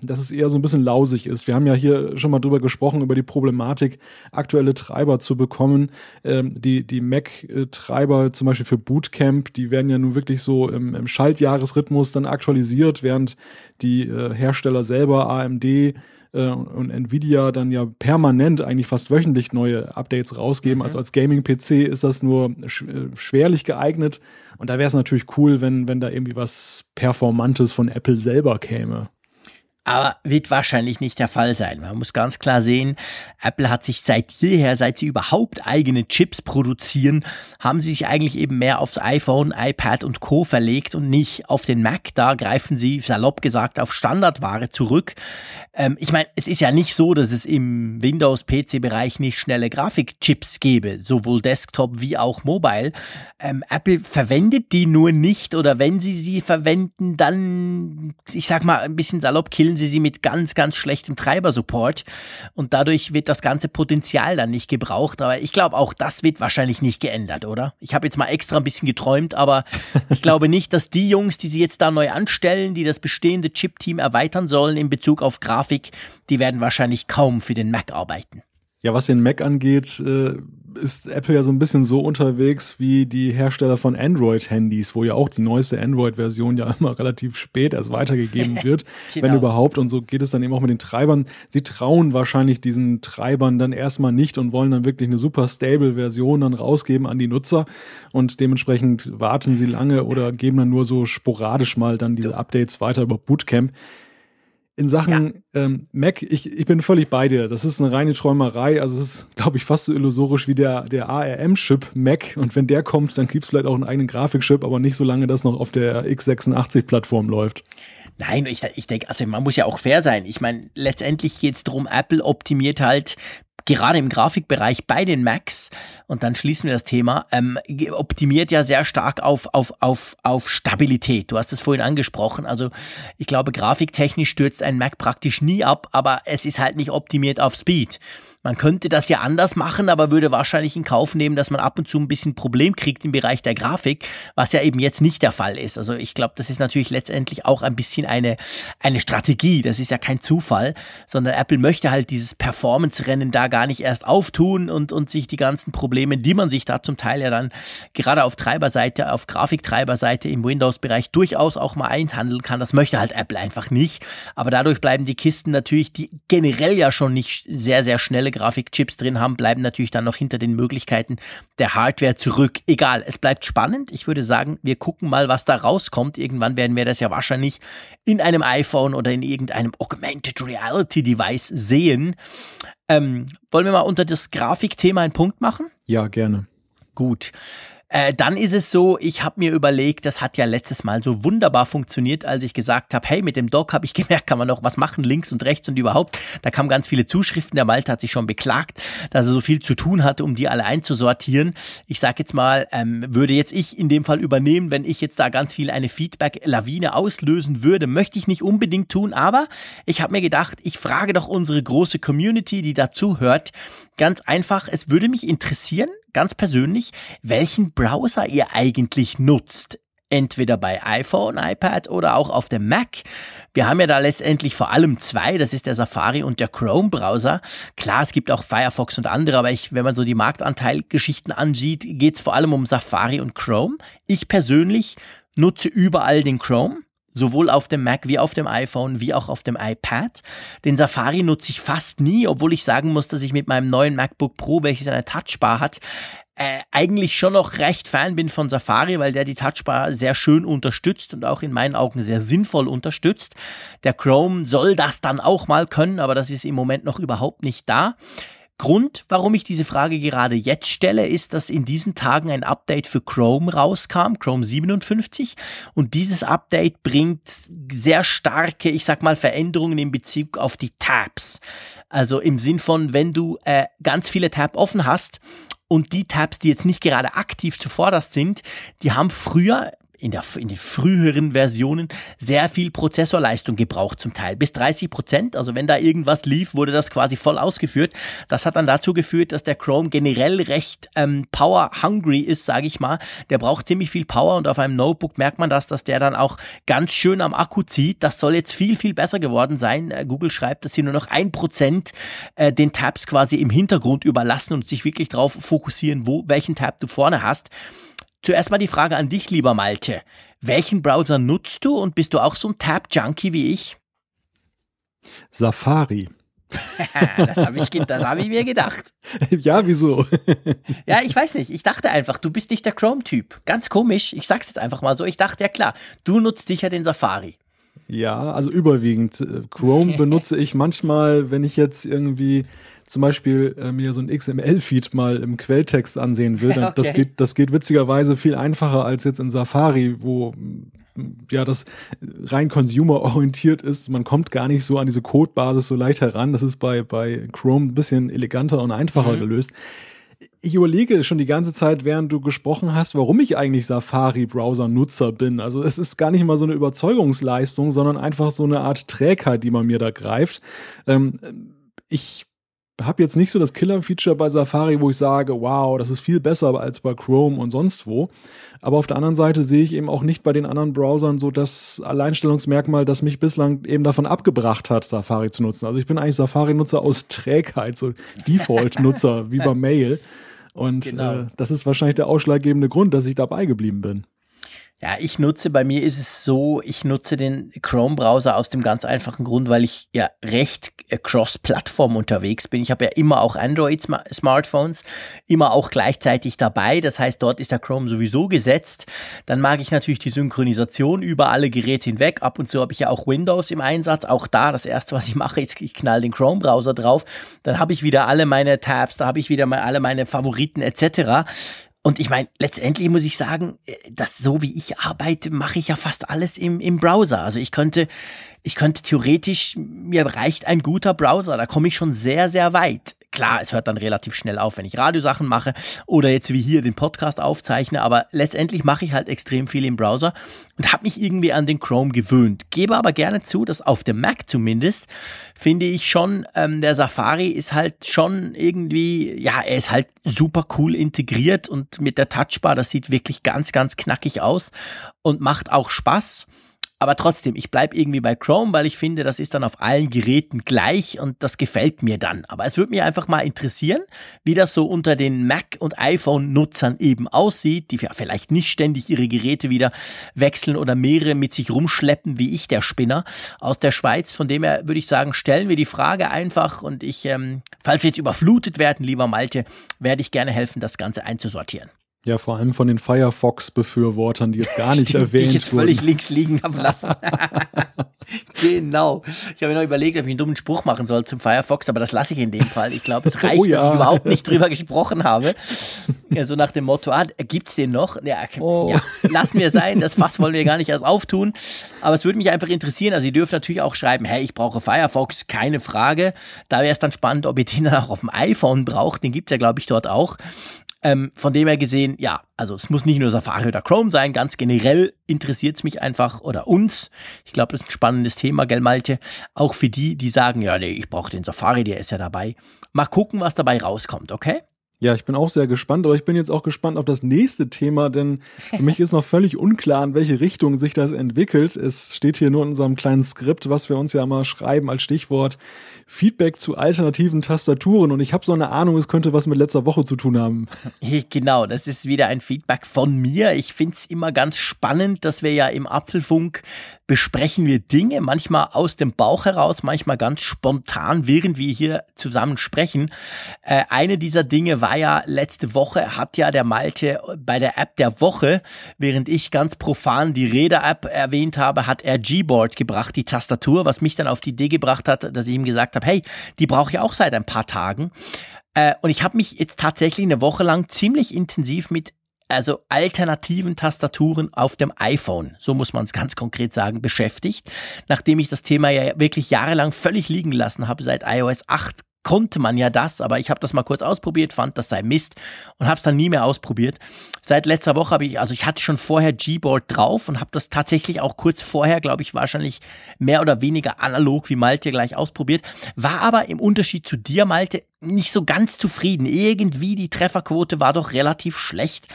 [SPEAKER 2] dass es eher so ein bisschen lausig ist. Wir haben ja hier schon mal drüber gesprochen, über die Problematik, aktuelle Treiber zu bekommen. Ähm, die die Mac-Treiber zum Beispiel für Bootcamp, die werden ja nun wirklich so im, im Schaltjahresrhythmus dann aktualisiert, während die äh, Hersteller selber, AMD, äh, und Nvidia dann ja permanent eigentlich fast wöchentlich neue Updates rausgeben. Mhm. Also als Gaming-PC ist das nur sch äh, schwerlich geeignet. Und da wäre es natürlich cool, wenn, wenn da irgendwie was Performantes von Apple selber käme.
[SPEAKER 1] Aber wird wahrscheinlich nicht der Fall sein. Man muss ganz klar sehen, Apple hat sich seit jeher, seit sie überhaupt eigene Chips produzieren, haben sie sich eigentlich eben mehr aufs iPhone, iPad und Co. verlegt und nicht auf den Mac. Da greifen sie, salopp gesagt, auf Standardware zurück. Ähm, ich meine, es ist ja nicht so, dass es im Windows-PC-Bereich nicht schnelle Grafikchips gäbe, sowohl Desktop wie auch Mobile. Ähm, Apple verwendet die nur nicht oder wenn sie sie verwenden, dann, ich sag mal, ein bisschen salopp killen füllen sie sie mit ganz, ganz schlechtem Treibersupport und dadurch wird das ganze Potenzial dann nicht gebraucht. Aber ich glaube, auch das wird wahrscheinlich nicht geändert, oder? Ich habe jetzt mal extra ein bisschen geträumt, aber ich glaube nicht, dass die Jungs, die sie jetzt da neu anstellen, die das bestehende Chip-Team erweitern sollen in Bezug auf Grafik, die werden wahrscheinlich kaum für den Mac arbeiten.
[SPEAKER 2] Ja, was den Mac angeht, äh, ist Apple ja so ein bisschen so unterwegs wie die Hersteller von Android-Handys, wo ja auch die neueste Android-Version ja immer relativ spät erst weitergegeben wird, genau. wenn überhaupt. Und so geht es dann eben auch mit den Treibern. Sie trauen wahrscheinlich diesen Treibern dann erstmal nicht und wollen dann wirklich eine super stable Version dann rausgeben an die Nutzer. Und dementsprechend warten sie lange oder geben dann nur so sporadisch mal dann diese Updates weiter über Bootcamp. In Sachen ja. ähm, Mac, ich, ich bin völlig bei dir. Das ist eine reine Träumerei. Also es ist, glaube ich, fast so illusorisch wie der, der ARM-Chip Mac. Und wenn der kommt, dann gibt es vielleicht auch einen eigenen Grafikchip, aber nicht so lange das noch auf der x86-Plattform läuft.
[SPEAKER 1] Nein, ich, ich denke, also man muss ja auch fair sein. Ich meine, letztendlich geht es darum, Apple optimiert halt gerade im Grafikbereich bei den Macs, und dann schließen wir das Thema, ähm, optimiert ja sehr stark auf, auf, auf, auf Stabilität. Du hast es vorhin angesprochen. Also ich glaube, grafiktechnisch stürzt ein Mac praktisch nie ab, aber es ist halt nicht optimiert auf Speed. Man könnte das ja anders machen, aber würde wahrscheinlich in Kauf nehmen, dass man ab und zu ein bisschen Problem kriegt im Bereich der Grafik, was ja eben jetzt nicht der Fall ist. Also ich glaube, das ist natürlich letztendlich auch ein bisschen eine, eine Strategie. Das ist ja kein Zufall, sondern Apple möchte halt dieses Performance-Rennen da gar nicht erst auftun und, und sich die ganzen Probleme, die man sich da zum Teil ja dann gerade auf Treiberseite, auf Grafiktreiberseite im Windows-Bereich durchaus auch mal einhandeln kann. Das möchte halt Apple einfach nicht. Aber dadurch bleiben die Kisten natürlich, die generell ja schon nicht sehr, sehr schnelle Grafikchips drin haben, bleiben natürlich dann noch hinter den Möglichkeiten der Hardware zurück. Egal, es bleibt spannend. Ich würde sagen, wir gucken mal, was da rauskommt. Irgendwann werden wir das ja wahrscheinlich in einem iPhone oder in irgendeinem Augmented Reality Device sehen. Ähm, wollen wir mal unter das Grafikthema einen Punkt machen?
[SPEAKER 2] Ja, gerne.
[SPEAKER 1] Gut. Äh, dann ist es so, ich habe mir überlegt, das hat ja letztes Mal so wunderbar funktioniert, als ich gesagt habe, hey, mit dem Dock habe ich gemerkt, kann man noch was machen, links und rechts und überhaupt. Da kamen ganz viele Zuschriften. Der Malte hat sich schon beklagt, dass er so viel zu tun hatte, um die alle einzusortieren. Ich sage jetzt mal, ähm, würde jetzt ich in dem Fall übernehmen, wenn ich jetzt da ganz viel eine Feedback-Lawine auslösen würde, möchte ich nicht unbedingt tun, aber ich habe mir gedacht, ich frage doch unsere große Community, die dazu hört, ganz einfach, es würde mich interessieren, ganz persönlich, welchen Browser ihr eigentlich nutzt. Entweder bei iPhone, iPad oder auch auf dem Mac. Wir haben ja da letztendlich vor allem zwei, das ist der Safari und der Chrome-Browser. Klar, es gibt auch Firefox und andere, aber ich, wenn man so die Marktanteilgeschichten ansieht, geht es vor allem um Safari und Chrome. Ich persönlich nutze überall den Chrome sowohl auf dem Mac wie auf dem iPhone wie auch auf dem iPad. Den Safari nutze ich fast nie, obwohl ich sagen muss, dass ich mit meinem neuen MacBook Pro, welches eine Touchbar hat, äh, eigentlich schon noch recht Fan bin von Safari, weil der die Touchbar sehr schön unterstützt und auch in meinen Augen sehr sinnvoll unterstützt. Der Chrome soll das dann auch mal können, aber das ist im Moment noch überhaupt nicht da. Grund, warum ich diese Frage gerade jetzt stelle, ist, dass in diesen Tagen ein Update für Chrome rauskam, Chrome 57. Und dieses Update bringt sehr starke, ich sag mal, Veränderungen in Bezug auf die Tabs. Also im Sinn von, wenn du äh, ganz viele Tabs offen hast und die Tabs, die jetzt nicht gerade aktiv zuvorderst sind, die haben früher in, der, in den früheren Versionen sehr viel Prozessorleistung gebraucht zum Teil. Bis 30 Prozent. Also wenn da irgendwas lief, wurde das quasi voll ausgeführt. Das hat dann dazu geführt, dass der Chrome generell recht ähm, power-hungry ist, sage ich mal. Der braucht ziemlich viel Power und auf einem Notebook merkt man das, dass der dann auch ganz schön am Akku zieht. Das soll jetzt viel, viel besser geworden sein. Äh, Google schreibt, dass sie nur noch ein Prozent äh, den Tabs quasi im Hintergrund überlassen und sich wirklich darauf fokussieren, wo welchen Tab du vorne hast. Zuerst mal die Frage an dich, lieber Malte. Welchen Browser nutzt du und bist du auch so ein Tab-Junkie wie ich?
[SPEAKER 2] Safari.
[SPEAKER 1] das habe ich, hab ich mir gedacht.
[SPEAKER 2] Ja, wieso?
[SPEAKER 1] ja, ich weiß nicht. Ich dachte einfach, du bist nicht der Chrome-Typ. Ganz komisch. Ich sag's jetzt einfach mal so. Ich dachte, ja klar, du nutzt sicher den Safari.
[SPEAKER 2] Ja, also überwiegend. Chrome benutze ich manchmal, wenn ich jetzt irgendwie zum Beispiel äh, mir so ein XML-Feed mal im Quelltext ansehen will, dann, okay. das, geht, das geht witzigerweise viel einfacher als jetzt in Safari, wo ja das rein consumer-orientiert ist. Man kommt gar nicht so an diese Codebasis so leicht heran. Das ist bei, bei Chrome ein bisschen eleganter und einfacher mhm. gelöst. Ich überlege schon die ganze Zeit, während du gesprochen hast, warum ich eigentlich Safari-Browser-Nutzer bin. Also es ist gar nicht mal so eine Überzeugungsleistung, sondern einfach so eine Art Trägheit, die man mir da greift. Ähm, ich habe jetzt nicht so das Killer-Feature bei Safari, wo ich sage, wow, das ist viel besser als bei Chrome und sonst wo. Aber auf der anderen Seite sehe ich eben auch nicht bei den anderen Browsern so das Alleinstellungsmerkmal, das mich bislang eben davon abgebracht hat, Safari zu nutzen. Also ich bin eigentlich Safari-Nutzer aus Trägheit, so Default-Nutzer, wie bei Mail. Und genau. äh, das ist wahrscheinlich der ausschlaggebende Grund, dass ich dabei geblieben bin.
[SPEAKER 1] Ja, ich nutze, bei mir ist es so, ich nutze den Chrome-Browser aus dem ganz einfachen Grund, weil ich ja recht äh, cross-Plattform unterwegs bin. Ich habe ja immer auch Android-Smartphones, immer auch gleichzeitig dabei. Das heißt, dort ist der Chrome sowieso gesetzt. Dann mag ich natürlich die Synchronisation über alle Geräte hinweg. Ab und zu habe ich ja auch Windows im Einsatz. Auch da, das erste, was ich mache, ist, ich knall den Chrome-Browser drauf. Dann habe ich wieder alle meine Tabs, da habe ich wieder mal alle meine Favoriten etc. Und ich meine, letztendlich muss ich sagen, äh, dass so wie ich arbeite, mache ich ja fast alles im, im Browser. Also ich könnte, ich könnte theoretisch, mir reicht ein guter Browser, da komme ich schon sehr, sehr weit. Klar, es hört dann relativ schnell auf, wenn ich Radiosachen mache oder jetzt wie hier den Podcast aufzeichne, aber letztendlich mache ich halt extrem viel im Browser und habe mich irgendwie an den Chrome gewöhnt. Gebe aber gerne zu, dass auf dem Mac zumindest finde ich schon, ähm, der Safari ist halt schon irgendwie, ja, er ist halt super cool integriert und mit der Touchbar, das sieht wirklich ganz, ganz knackig aus und macht auch Spaß. Aber trotzdem, ich bleibe irgendwie bei Chrome, weil ich finde, das ist dann auf allen Geräten gleich und das gefällt mir dann. Aber es würde mich einfach mal interessieren, wie das so unter den Mac- und iPhone-Nutzern eben aussieht, die vielleicht nicht ständig ihre Geräte wieder wechseln oder mehrere mit sich rumschleppen, wie ich, der Spinner aus der Schweiz. Von dem her würde ich sagen, stellen wir die Frage einfach und ich, ähm, falls wir jetzt überflutet werden, lieber Malte, werde ich gerne helfen, das Ganze einzusortieren.
[SPEAKER 2] Ja, vor allem von den Firefox-Befürwortern, die jetzt gar nicht Stimmt, erwähnt die ich jetzt
[SPEAKER 1] wurden. völlig links liegen habe lassen. genau. Ich habe mir noch überlegt, ob ich einen dummen Spruch machen soll zum Firefox, aber das lasse ich in dem Fall. Ich glaube, es reicht, oh, ja. dass ich überhaupt nicht drüber gesprochen habe. Ja, so nach dem Motto, ah, gibt's den noch? Ja, oh. ja, lassen wir sein, das Fass wollen wir gar nicht erst auftun. Aber es würde mich einfach interessieren, also ihr dürft natürlich auch schreiben, hey, ich brauche Firefox, keine Frage. Da wäre es dann spannend, ob ihr den dann auch auf dem iPhone braucht. Den gibt's ja, glaube ich, dort auch. Ähm, von dem her gesehen, ja, also es muss nicht nur Safari oder Chrome sein, ganz generell interessiert es mich einfach oder uns. Ich glaube, das ist ein spannendes Thema, gell, Malte? Auch für die, die sagen, ja, nee, ich brauche den Safari, der ist ja dabei. Mal gucken, was dabei rauskommt, okay?
[SPEAKER 2] Ja, ich bin auch sehr gespannt, aber ich bin jetzt auch gespannt auf das nächste Thema, denn für mich ist noch völlig unklar, in welche Richtung sich das entwickelt. Es steht hier nur in unserem kleinen Skript, was wir uns ja mal schreiben als Stichwort Feedback zu alternativen Tastaturen und ich habe so eine Ahnung, es könnte was mit letzter Woche zu tun haben.
[SPEAKER 1] Genau, das ist wieder ein Feedback von mir. Ich finde es immer ganz spannend, dass wir ja im Apfelfunk besprechen wir Dinge, manchmal aus dem Bauch heraus, manchmal ganz spontan, während wir hier zusammen sprechen. Äh, eine dieser Dinge war ja letzte Woche, hat ja der Malte bei der App der Woche, während ich ganz profan die Räder-App erwähnt habe, hat er Gboard gebracht, die Tastatur, was mich dann auf die Idee gebracht hat, dass ich ihm gesagt habe, hey, die brauche ich auch seit ein paar Tagen. Äh, und ich habe mich jetzt tatsächlich eine Woche lang ziemlich intensiv mit also alternativen Tastaturen auf dem iPhone, so muss man es ganz konkret sagen, beschäftigt, nachdem ich das Thema ja wirklich jahrelang völlig liegen lassen habe, seit iOS 8 konnte man ja das, aber ich habe das mal kurz ausprobiert, fand, das sei Mist und habe es dann nie mehr ausprobiert. Seit letzter Woche habe ich, also ich hatte schon vorher Gboard drauf und habe das tatsächlich auch kurz vorher, glaube ich, wahrscheinlich mehr oder weniger analog wie Malte gleich ausprobiert, war aber im Unterschied zu dir, Malte, nicht so ganz zufrieden. Irgendwie die Trefferquote war doch relativ schlecht.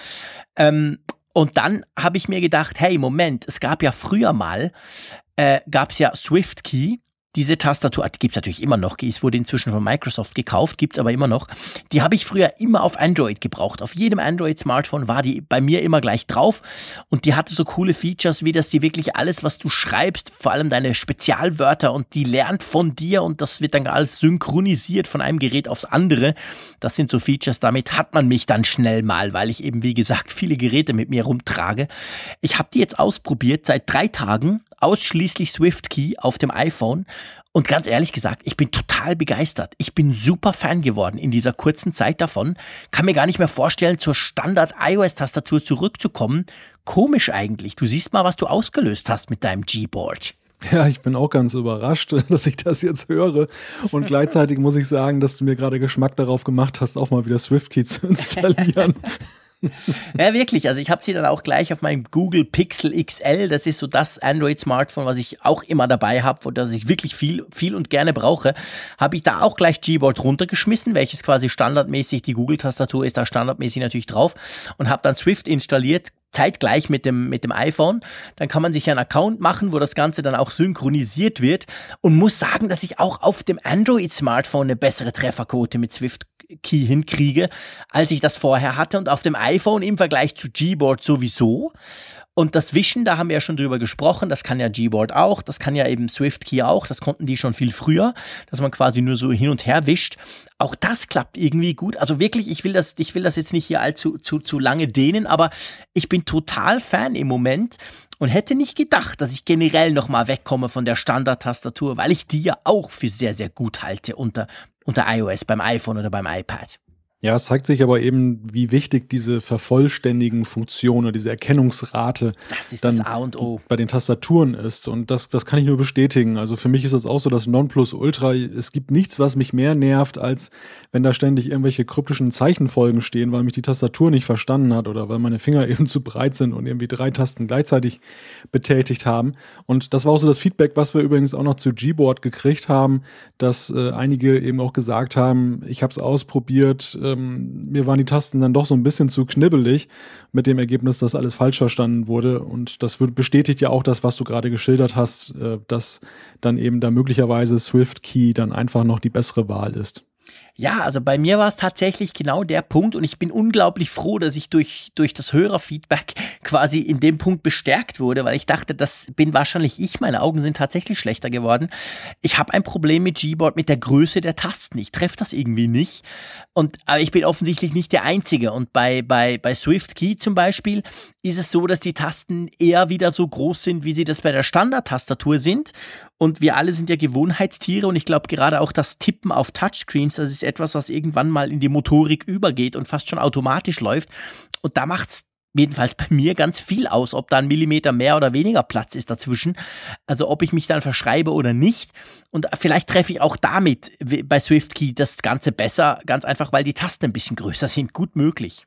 [SPEAKER 1] Ähm, und dann habe ich mir gedacht, hey, Moment, es gab ja früher mal, äh, gab es ja Swift Key diese Tastatur, die gibt es natürlich immer noch, es wurde inzwischen von Microsoft gekauft, gibt es aber immer noch. Die habe ich früher immer auf Android gebraucht. Auf jedem Android-Smartphone war die bei mir immer gleich drauf und die hatte so coole Features, wie dass sie wirklich alles, was du schreibst, vor allem deine Spezialwörter und die lernt von dir und das wird dann alles synchronisiert von einem Gerät aufs andere. Das sind so Features, damit hat man mich dann schnell mal, weil ich eben, wie gesagt, viele Geräte mit mir rumtrage. Ich habe die jetzt ausprobiert seit drei Tagen ausschließlich Swift Key auf dem iPhone. Und ganz ehrlich gesagt, ich bin total begeistert. Ich bin super Fan geworden in dieser kurzen Zeit davon. Kann mir gar nicht mehr vorstellen, zur Standard iOS-Tastatur zurückzukommen. Komisch eigentlich. Du siehst mal, was du ausgelöst hast mit deinem Gboard.
[SPEAKER 2] Ja, ich bin auch ganz überrascht, dass ich das jetzt höre. Und gleichzeitig muss ich sagen, dass du mir gerade Geschmack darauf gemacht hast, auch mal wieder SwiftKey zu installieren.
[SPEAKER 1] Ja, wirklich. Also ich habe sie dann auch gleich auf meinem Google Pixel XL. Das ist so das Android-Smartphone, was ich auch immer dabei habe, und das ich wirklich viel, viel und gerne brauche. Habe ich da auch gleich Gboard runtergeschmissen, welches quasi standardmäßig die Google-Tastatur ist da standardmäßig natürlich drauf und habe dann Swift installiert, zeitgleich mit dem, mit dem iPhone. Dann kann man sich einen Account machen, wo das Ganze dann auch synchronisiert wird und muss sagen, dass ich auch auf dem Android-Smartphone eine bessere Trefferquote mit Swift Key hinkriege, als ich das vorher hatte und auf dem iPhone im Vergleich zu Gboard sowieso. Und das Wischen, da haben wir ja schon drüber gesprochen, das kann ja Gboard auch, das kann ja eben Swift Key auch, das konnten die schon viel früher, dass man quasi nur so hin und her wischt. Auch das klappt irgendwie gut. Also wirklich, ich will das, ich will das jetzt nicht hier allzu zu, zu lange dehnen, aber ich bin total Fan im Moment und hätte nicht gedacht, dass ich generell nochmal wegkomme von der Standard-Tastatur, weil ich die ja auch für sehr, sehr gut halte unter unter iOS, beim iPhone oder beim iPad.
[SPEAKER 2] Ja, es zeigt sich aber eben, wie wichtig diese vervollständigen Funktionen, diese Erkennungsrate
[SPEAKER 1] das ist dann das A und O.
[SPEAKER 2] bei den Tastaturen ist. Und das, das kann ich nur bestätigen. Also für mich ist das auch so das Nonplusultra. Es gibt nichts, was mich mehr nervt, als wenn da ständig irgendwelche kryptischen Zeichenfolgen stehen, weil mich die Tastatur nicht verstanden hat oder weil meine Finger eben zu breit sind und irgendwie drei Tasten gleichzeitig betätigt haben. Und das war auch so das Feedback, was wir übrigens auch noch zu Gboard gekriegt haben, dass äh, einige eben auch gesagt haben, ich habe es ausprobiert, ähm, mir waren die Tasten dann doch so ein bisschen zu knibbelig mit dem Ergebnis, dass alles falsch verstanden wurde. Und das wird, bestätigt ja auch das, was du gerade geschildert hast, äh, dass dann eben da möglicherweise Swift Key dann einfach noch die bessere Wahl ist.
[SPEAKER 1] Ja, also bei mir war es tatsächlich genau der Punkt und ich bin unglaublich froh, dass ich durch, durch das Hörerfeedback quasi in dem Punkt bestärkt wurde, weil ich dachte, das bin wahrscheinlich ich, meine Augen sind tatsächlich schlechter geworden. Ich habe ein Problem mit Gboard, mit der Größe der Tasten. Ich treffe das irgendwie nicht. Und, aber ich bin offensichtlich nicht der Einzige. Und bei, bei, bei Swift Key zum Beispiel ist es so, dass die Tasten eher wieder so groß sind, wie sie das bei der Standard-Tastatur sind. Und wir alle sind ja Gewohnheitstiere und ich glaube gerade auch das Tippen auf Touchscreens, das ist etwas, was irgendwann mal in die Motorik übergeht und fast schon automatisch läuft. Und da macht's jedenfalls bei mir ganz viel aus, ob da ein Millimeter mehr oder weniger Platz ist dazwischen. Also ob ich mich dann verschreibe oder nicht. Und vielleicht treffe ich auch damit bei SwiftKey das Ganze besser, ganz einfach, weil die Tasten ein bisschen größer sind. Gut möglich.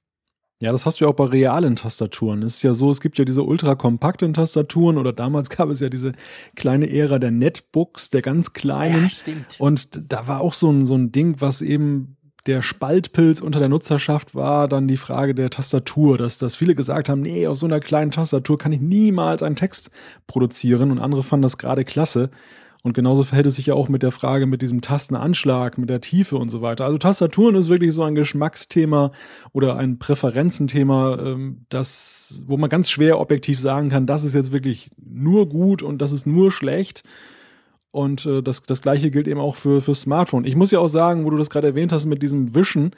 [SPEAKER 2] Ja, das hast du ja auch bei realen Tastaturen. Es ist ja so, es gibt ja diese ultrakompakten Tastaturen oder damals gab es ja diese kleine Ära der Netbooks, der ganz kleinen. Ja,
[SPEAKER 1] stimmt.
[SPEAKER 2] Und da war auch so ein, so ein Ding, was eben der Spaltpilz unter der Nutzerschaft war dann die Frage der Tastatur, dass, dass viele gesagt haben, nee, aus so einer kleinen Tastatur kann ich niemals einen Text produzieren und andere fanden das gerade klasse. Und genauso verhält es sich ja auch mit der Frage mit diesem Tastenanschlag, mit der Tiefe und so weiter. Also Tastaturen ist wirklich so ein Geschmacksthema oder ein Präferenzenthema, ähm, das, wo man ganz schwer objektiv sagen kann, das ist jetzt wirklich nur gut und das ist nur schlecht. Und äh, das, das gleiche gilt eben auch für, für Smartphone. Ich muss ja auch sagen, wo du das gerade erwähnt hast mit diesem Wischen,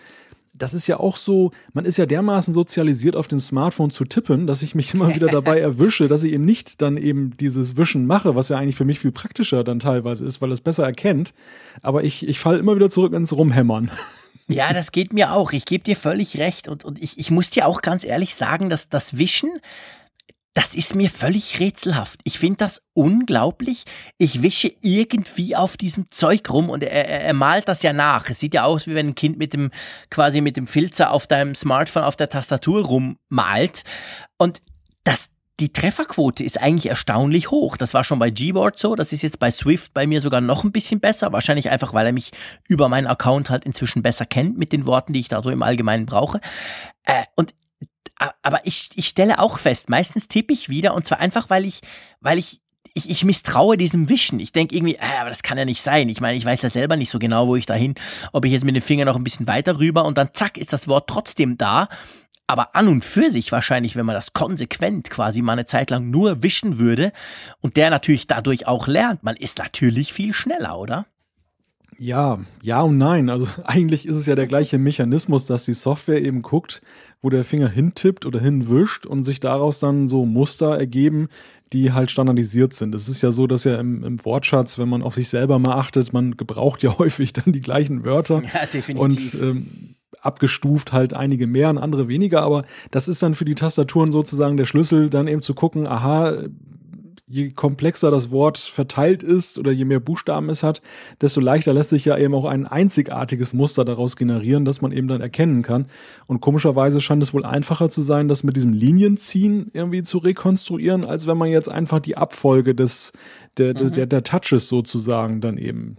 [SPEAKER 2] das ist ja auch so, man ist ja dermaßen sozialisiert auf dem Smartphone zu tippen, dass ich mich immer wieder dabei erwische, dass ich eben nicht dann eben dieses Wischen mache, was ja eigentlich für mich viel praktischer dann teilweise ist, weil es besser erkennt. Aber ich, ich falle immer wieder zurück ins Rumhämmern.
[SPEAKER 1] Ja, das geht mir auch. Ich gebe dir völlig recht. Und, und ich, ich muss dir auch ganz ehrlich sagen, dass das Wischen, das ist mir völlig rätselhaft. Ich finde das unglaublich. Ich wische irgendwie auf diesem Zeug rum und er, er, er, malt das ja nach. Es sieht ja aus, wie wenn ein Kind mit dem, quasi mit dem Filzer auf deinem Smartphone auf der Tastatur rummalt. Und das, die Trefferquote ist eigentlich erstaunlich hoch. Das war schon bei Gboard so. Das ist jetzt bei Swift bei mir sogar noch ein bisschen besser. Wahrscheinlich einfach, weil er mich über meinen Account halt inzwischen besser kennt mit den Worten, die ich da so im Allgemeinen brauche. Äh, und aber ich, ich stelle auch fest, meistens tippe ich wieder und zwar einfach, weil ich, weil ich ich, ich misstraue diesem Wischen. Ich denke irgendwie, äh, aber das kann ja nicht sein. Ich meine, ich weiß ja selber nicht so genau, wo ich dahin, ob ich jetzt mit dem Finger noch ein bisschen weiter rüber und dann zack, ist das Wort trotzdem da. Aber an und für sich wahrscheinlich, wenn man das konsequent quasi mal eine Zeit lang nur wischen würde und der natürlich dadurch auch lernt, man ist natürlich viel schneller, oder?
[SPEAKER 2] Ja, ja und nein. Also eigentlich ist es ja der gleiche Mechanismus, dass die Software eben guckt, wo der Finger hintippt oder hinwischt und sich daraus dann so Muster ergeben, die halt standardisiert sind. Es ist ja so, dass ja im, im, Wortschatz, wenn man auf sich selber mal achtet, man gebraucht ja häufig dann die gleichen Wörter. Ja, definitiv. Und ähm, abgestuft halt einige mehr und andere weniger, aber das ist dann für die Tastaturen sozusagen der Schlüssel, dann eben zu gucken, aha, je komplexer das Wort verteilt ist oder je mehr Buchstaben es hat, desto leichter lässt sich ja eben auch ein einzigartiges Muster daraus generieren, das man eben dann erkennen kann. Und komischerweise scheint es wohl einfacher zu sein, das mit diesem Linienziehen irgendwie zu rekonstruieren, als wenn man jetzt einfach die Abfolge des, der, mhm. der, der Touches sozusagen dann eben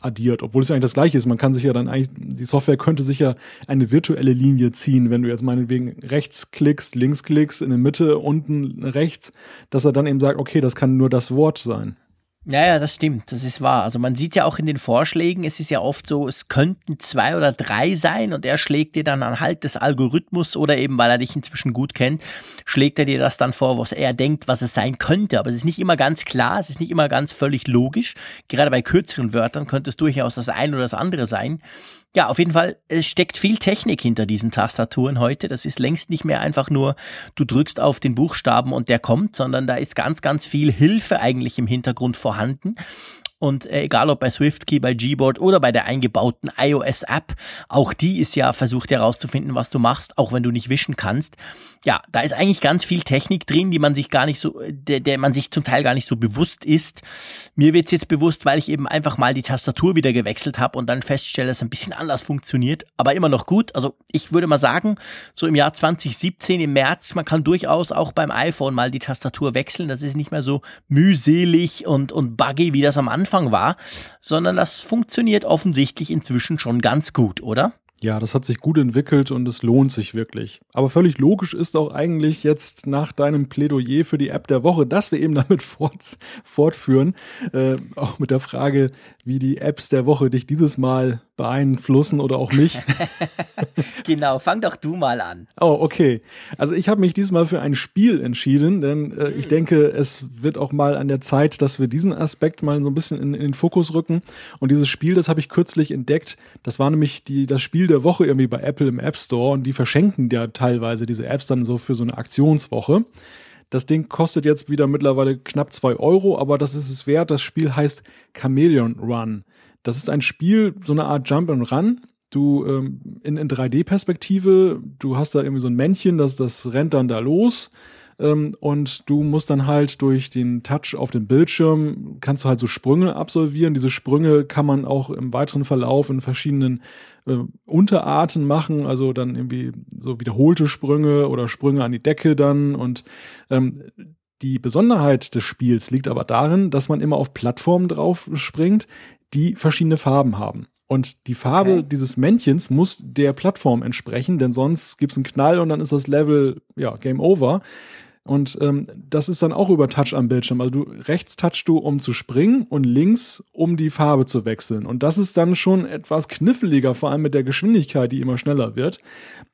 [SPEAKER 2] addiert, obwohl es ja eigentlich das gleiche ist. Man kann sich ja dann eigentlich, die Software könnte sich ja eine virtuelle Linie ziehen, wenn du jetzt meinetwegen rechts klickst, links klickst, in der Mitte, unten rechts, dass er dann eben sagt, okay, das kann nur das Wort sein.
[SPEAKER 1] Ja, ja, das stimmt, das ist wahr. Also man sieht ja auch in den Vorschlägen, es ist ja oft so, es könnten zwei oder drei sein und er schlägt dir dann anhalt des Algorithmus oder eben, weil er dich inzwischen gut kennt, schlägt er dir das dann vor, was er denkt, was es sein könnte. Aber es ist nicht immer ganz klar, es ist nicht immer ganz völlig logisch. Gerade bei kürzeren Wörtern könnte es durchaus das eine oder das andere sein. Ja, auf jeden Fall, es steckt viel Technik hinter diesen Tastaturen heute. Das ist längst nicht mehr einfach nur, du drückst auf den Buchstaben und der kommt, sondern da ist ganz, ganz viel Hilfe eigentlich im Hintergrund vorhanden. Und äh, egal ob bei SwiftKey, bei Gboard oder bei der eingebauten iOS-App, auch die ist ja versucht herauszufinden, was du machst, auch wenn du nicht wischen kannst. Ja, da ist eigentlich ganz viel Technik drin, die man sich gar nicht so, der, der man sich zum Teil gar nicht so bewusst ist. Mir wird's jetzt bewusst, weil ich eben einfach mal die Tastatur wieder gewechselt habe und dann feststelle, dass es ein bisschen anders funktioniert, aber immer noch gut. Also ich würde mal sagen, so im Jahr 2017 im März, man kann durchaus auch beim iPhone mal die Tastatur wechseln. Das ist nicht mehr so mühselig und, und buggy, wie das am Anfang Anfang war, sondern das funktioniert offensichtlich inzwischen schon ganz gut, oder?
[SPEAKER 2] Ja, das hat sich gut entwickelt und es lohnt sich wirklich. Aber völlig logisch ist auch eigentlich jetzt nach deinem Plädoyer für die App der Woche, dass wir eben damit fort, fortführen, äh, auch mit der Frage, wie die Apps der Woche dich dieses Mal beeinflussen oder auch nicht.
[SPEAKER 1] genau, fang doch du mal an.
[SPEAKER 2] Oh, okay. Also ich habe mich diesmal für ein Spiel entschieden, denn äh, ich hm. denke, es wird auch mal an der Zeit, dass wir diesen Aspekt mal so ein bisschen in, in den Fokus rücken. Und dieses Spiel, das habe ich kürzlich entdeckt. Das war nämlich die, das Spiel der Woche irgendwie bei Apple im App Store und die verschenken ja teilweise diese Apps dann so für so eine Aktionswoche. Das Ding kostet jetzt wieder mittlerweile knapp zwei Euro, aber das ist es wert. Das Spiel heißt Chameleon Run. Das ist ein Spiel, so eine Art Jump and Run. Du ähm, in, in 3D-Perspektive, du hast da irgendwie so ein Männchen, das, das rennt dann da los. Ähm, und du musst dann halt durch den Touch auf dem Bildschirm, kannst du halt so Sprünge absolvieren. Diese Sprünge kann man auch im weiteren Verlauf in verschiedenen äh, Unterarten machen, also dann irgendwie so wiederholte Sprünge oder Sprünge an die Decke dann und ähm, die Besonderheit des Spiels liegt aber darin, dass man immer auf Plattformen drauf springt, die verschiedene Farben haben. Und die Farbe okay. dieses Männchens muss der Plattform entsprechen, denn sonst gibt's einen Knall und dann ist das Level, ja, Game Over. Und ähm, das ist dann auch über Touch am Bildschirm. Also du rechts touchst du, um zu springen und links, um die Farbe zu wechseln. Und das ist dann schon etwas kniffliger, vor allem mit der Geschwindigkeit, die immer schneller wird,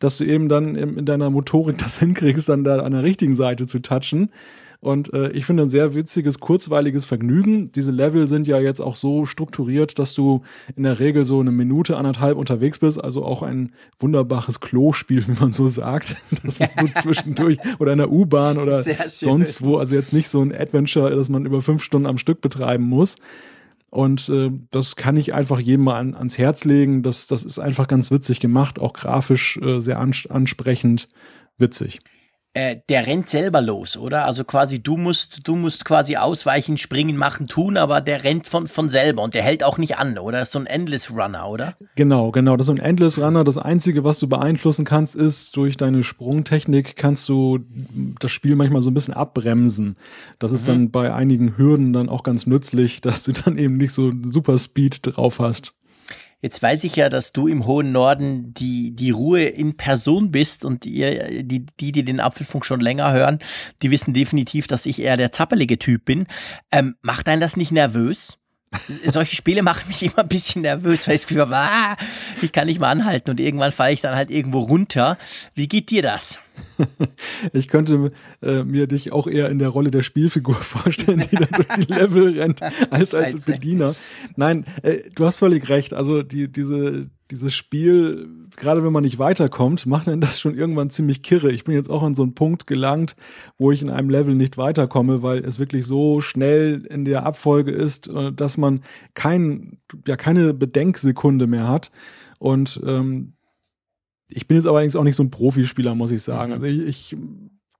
[SPEAKER 2] dass du eben dann in deiner Motorik das hinkriegst, dann da an der richtigen Seite zu touchen. Und äh, ich finde ein sehr witziges, kurzweiliges Vergnügen. Diese Level sind ja jetzt auch so strukturiert, dass du in der Regel so eine Minute, anderthalb unterwegs bist. Also auch ein wunderbares Klospiel, wie man so sagt. dass man so zwischendurch oder in der U-Bahn oder sonst wo, also jetzt nicht so ein Adventure, dass man über fünf Stunden am Stück betreiben muss. Und äh, das kann ich einfach jedem mal an, ans Herz legen. Das, das ist einfach ganz witzig gemacht, auch grafisch äh, sehr ans ansprechend witzig.
[SPEAKER 1] Äh, der rennt selber los, oder? Also quasi du musst, du musst quasi ausweichen, springen, machen, tun, aber der rennt von, von selber und der hält auch nicht an, oder? Das ist so ein Endless Runner, oder?
[SPEAKER 2] Genau, genau. Das ist ein Endless Runner. Das Einzige, was du beeinflussen kannst, ist, durch deine Sprungtechnik kannst du das Spiel manchmal so ein bisschen abbremsen. Das ist mhm. dann bei einigen Hürden dann auch ganz nützlich, dass du dann eben nicht so super Speed drauf hast.
[SPEAKER 1] Jetzt weiß ich ja, dass du im hohen Norden die, die Ruhe in Person bist und ihr, die, die, die den Apfelfunk schon länger hören, die wissen definitiv, dass ich eher der zappelige Typ bin. Ähm, macht einen das nicht nervös? Solche Spiele machen mich immer ein bisschen nervös, weil ich das Gefühl habe, ah, ich kann nicht mal anhalten und irgendwann falle ich dann halt irgendwo runter. Wie geht dir das?
[SPEAKER 2] ich könnte äh, mir dich auch eher in der Rolle der Spielfigur vorstellen, die dann durch die Level rennt, als als Bediener. Nein, äh, du hast völlig recht. Also die, diese, dieses Spiel, gerade wenn man nicht weiterkommt, macht dann das schon irgendwann ziemlich kirre. Ich bin jetzt auch an so einen Punkt gelangt, wo ich in einem Level nicht weiterkomme, weil es wirklich so schnell in der Abfolge ist, äh, dass man kein, ja, keine Bedenksekunde mehr hat. Und ähm, ich bin jetzt allerdings auch nicht so ein Profispieler, muss ich sagen. Mhm. Also ich, ich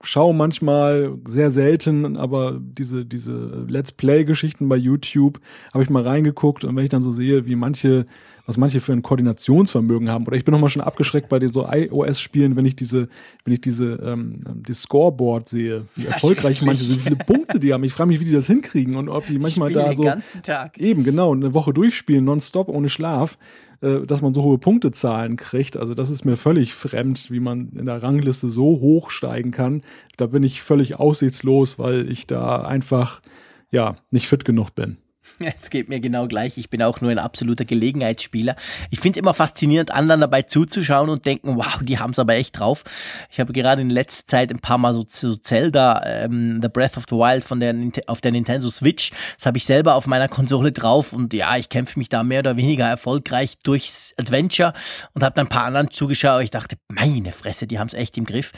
[SPEAKER 2] schaue manchmal sehr selten, aber diese, diese Let's Play-Geschichten bei YouTube habe ich mal reingeguckt und wenn ich dann so sehe, wie manche was manche für ein Koordinationsvermögen haben. Oder ich bin nochmal schon abgeschreckt bei den so iOS-Spielen, wenn ich diese, wenn ich diese, ähm, die Scoreboard sehe, wie erfolgreich manche sind, wie viele Punkte die haben. Ich frage mich, wie die das hinkriegen und ob die manchmal da so.
[SPEAKER 1] Den ganzen Tag.
[SPEAKER 2] Eben, genau, eine Woche durchspielen, nonstop, ohne Schlaf, äh, dass man so hohe Punktezahlen kriegt. Also das ist mir völlig fremd, wie man in der Rangliste so hoch steigen kann. Da bin ich völlig aussichtslos, weil ich da einfach, ja, nicht fit genug bin.
[SPEAKER 1] Es geht mir genau gleich. Ich bin auch nur ein absoluter Gelegenheitsspieler. Ich finde es immer faszinierend, anderen dabei zuzuschauen und denken, wow, die haben es aber echt drauf. Ich habe gerade in letzter Zeit ein paar Mal so, so Zelda, ähm, The Breath of the Wild von der, auf der Nintendo Switch. Das habe ich selber auf meiner Konsole drauf und ja, ich kämpfe mich da mehr oder weniger erfolgreich durchs Adventure und habe dann ein paar anderen zugeschaut. Ich dachte, meine Fresse, die haben es echt im Griff.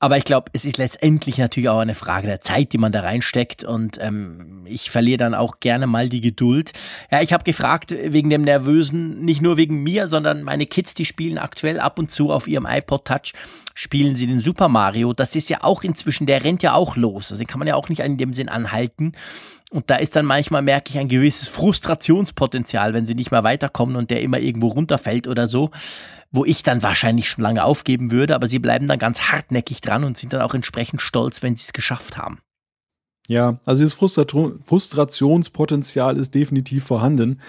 [SPEAKER 1] Aber ich glaube, es ist letztendlich natürlich auch eine Frage der Zeit, die man da reinsteckt und ähm, ich verliere dann auch gerne mal die Geduld. Ja, ich habe gefragt wegen dem Nervösen, nicht nur wegen mir, sondern meine Kids, die spielen aktuell ab und zu auf ihrem iPod Touch, spielen sie den Super Mario. Das ist ja auch inzwischen, der rennt ja auch los. Also den kann man ja auch nicht in dem Sinn anhalten. Und da ist dann manchmal, merke ich, ein gewisses Frustrationspotenzial, wenn sie nicht mehr weiterkommen und der immer irgendwo runterfällt oder so wo ich dann wahrscheinlich schon lange aufgeben würde, aber sie bleiben dann ganz hartnäckig dran und sind dann auch entsprechend stolz, wenn sie es geschafft haben.
[SPEAKER 2] Ja, also dieses Frustrationspotenzial ist definitiv vorhanden.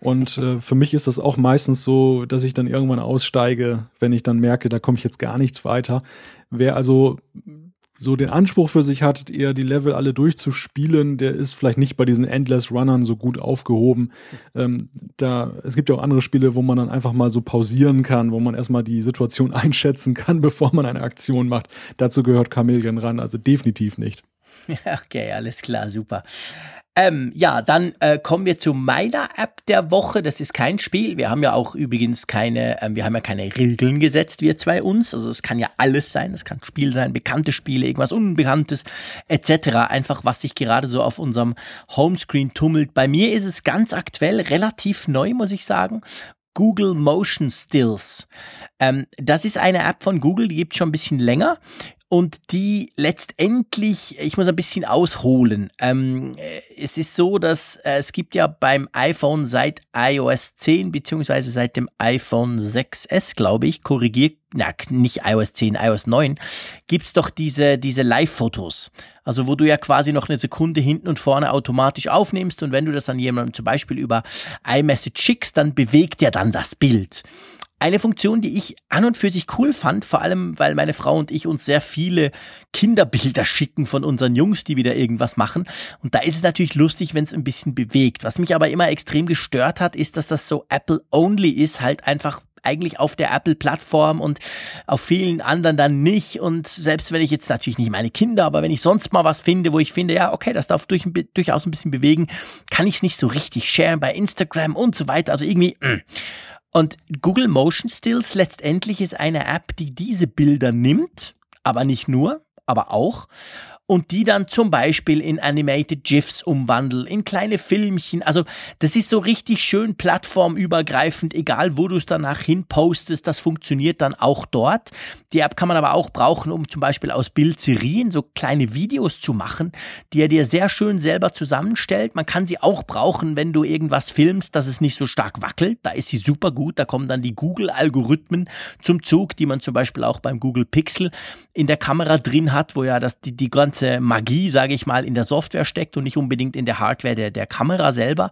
[SPEAKER 2] Und äh, für mich ist das auch meistens so, dass ich dann irgendwann aussteige, wenn ich dann merke, da komme ich jetzt gar nicht weiter. Wer also so den Anspruch für sich hat, eher die Level alle durchzuspielen, der ist vielleicht nicht bei diesen Endless Runnern so gut aufgehoben. Ähm, da, es gibt ja auch andere Spiele, wo man dann einfach mal so pausieren kann, wo man erstmal die Situation einschätzen kann, bevor man eine Aktion macht. Dazu gehört Chameleon ran, also definitiv nicht.
[SPEAKER 1] Okay, alles klar, super. Ähm, ja, dann äh, kommen wir zu meiner App der Woche. Das ist kein Spiel. Wir haben ja auch übrigens keine, äh, wir haben ja keine Regeln gesetzt, wir zwei uns. Also es kann ja alles sein. Es kann Spiel sein, bekannte Spiele, irgendwas Unbekanntes, etc. Einfach, was sich gerade so auf unserem Homescreen tummelt. Bei mir ist es ganz aktuell, relativ neu, muss ich sagen. Google Motion Stills. Ähm, das ist eine App von Google, die gibt es schon ein bisschen länger und die letztendlich, ich muss ein bisschen ausholen. Ähm, es ist so, dass äh, es gibt ja beim iPhone seit iOS 10 beziehungsweise seit dem iPhone 6S, glaube ich, korrigiert, na, nicht iOS 10, iOS 9, gibt's doch diese, diese Live-Fotos. Also wo du ja quasi noch eine Sekunde hinten und vorne automatisch aufnimmst und wenn du das an jemandem zum Beispiel über iMessage schickst, dann bewegt er dann das Bild. Eine Funktion, die ich an und für sich cool fand, vor allem weil meine Frau und ich uns sehr viele Kinderbilder schicken von unseren Jungs, die wieder irgendwas machen. Und da ist es natürlich lustig, wenn es ein bisschen bewegt. Was mich aber immer extrem gestört hat, ist, dass das so Apple-only ist, halt einfach eigentlich auf der Apple-Plattform und auf vielen anderen dann nicht. Und selbst wenn ich jetzt natürlich nicht meine Kinder, aber wenn ich sonst mal was finde, wo ich finde, ja, okay, das darf durch, durchaus ein bisschen bewegen, kann ich es nicht so richtig sharen bei Instagram und so weiter. Also irgendwie. Mh. Und Google Motion Stills letztendlich ist eine App, die diese Bilder nimmt, aber nicht nur, aber auch und die dann zum Beispiel in Animated GIFs umwandeln, in kleine Filmchen. Also das ist so richtig schön plattformübergreifend, egal wo du es danach hin postest, das funktioniert dann auch dort. Die App kann man aber auch brauchen, um zum Beispiel aus Bildserien so kleine Videos zu machen, die er dir sehr schön selber zusammenstellt. Man kann sie auch brauchen, wenn du irgendwas filmst, dass es nicht so stark wackelt. Da ist sie super gut. Da kommen dann die Google-Algorithmen zum Zug, die man zum Beispiel auch beim Google Pixel in der Kamera drin hat, wo ja das, die, die ganze ganze Magie, sage ich mal, in der Software steckt und nicht unbedingt in der Hardware der, der Kamera selber.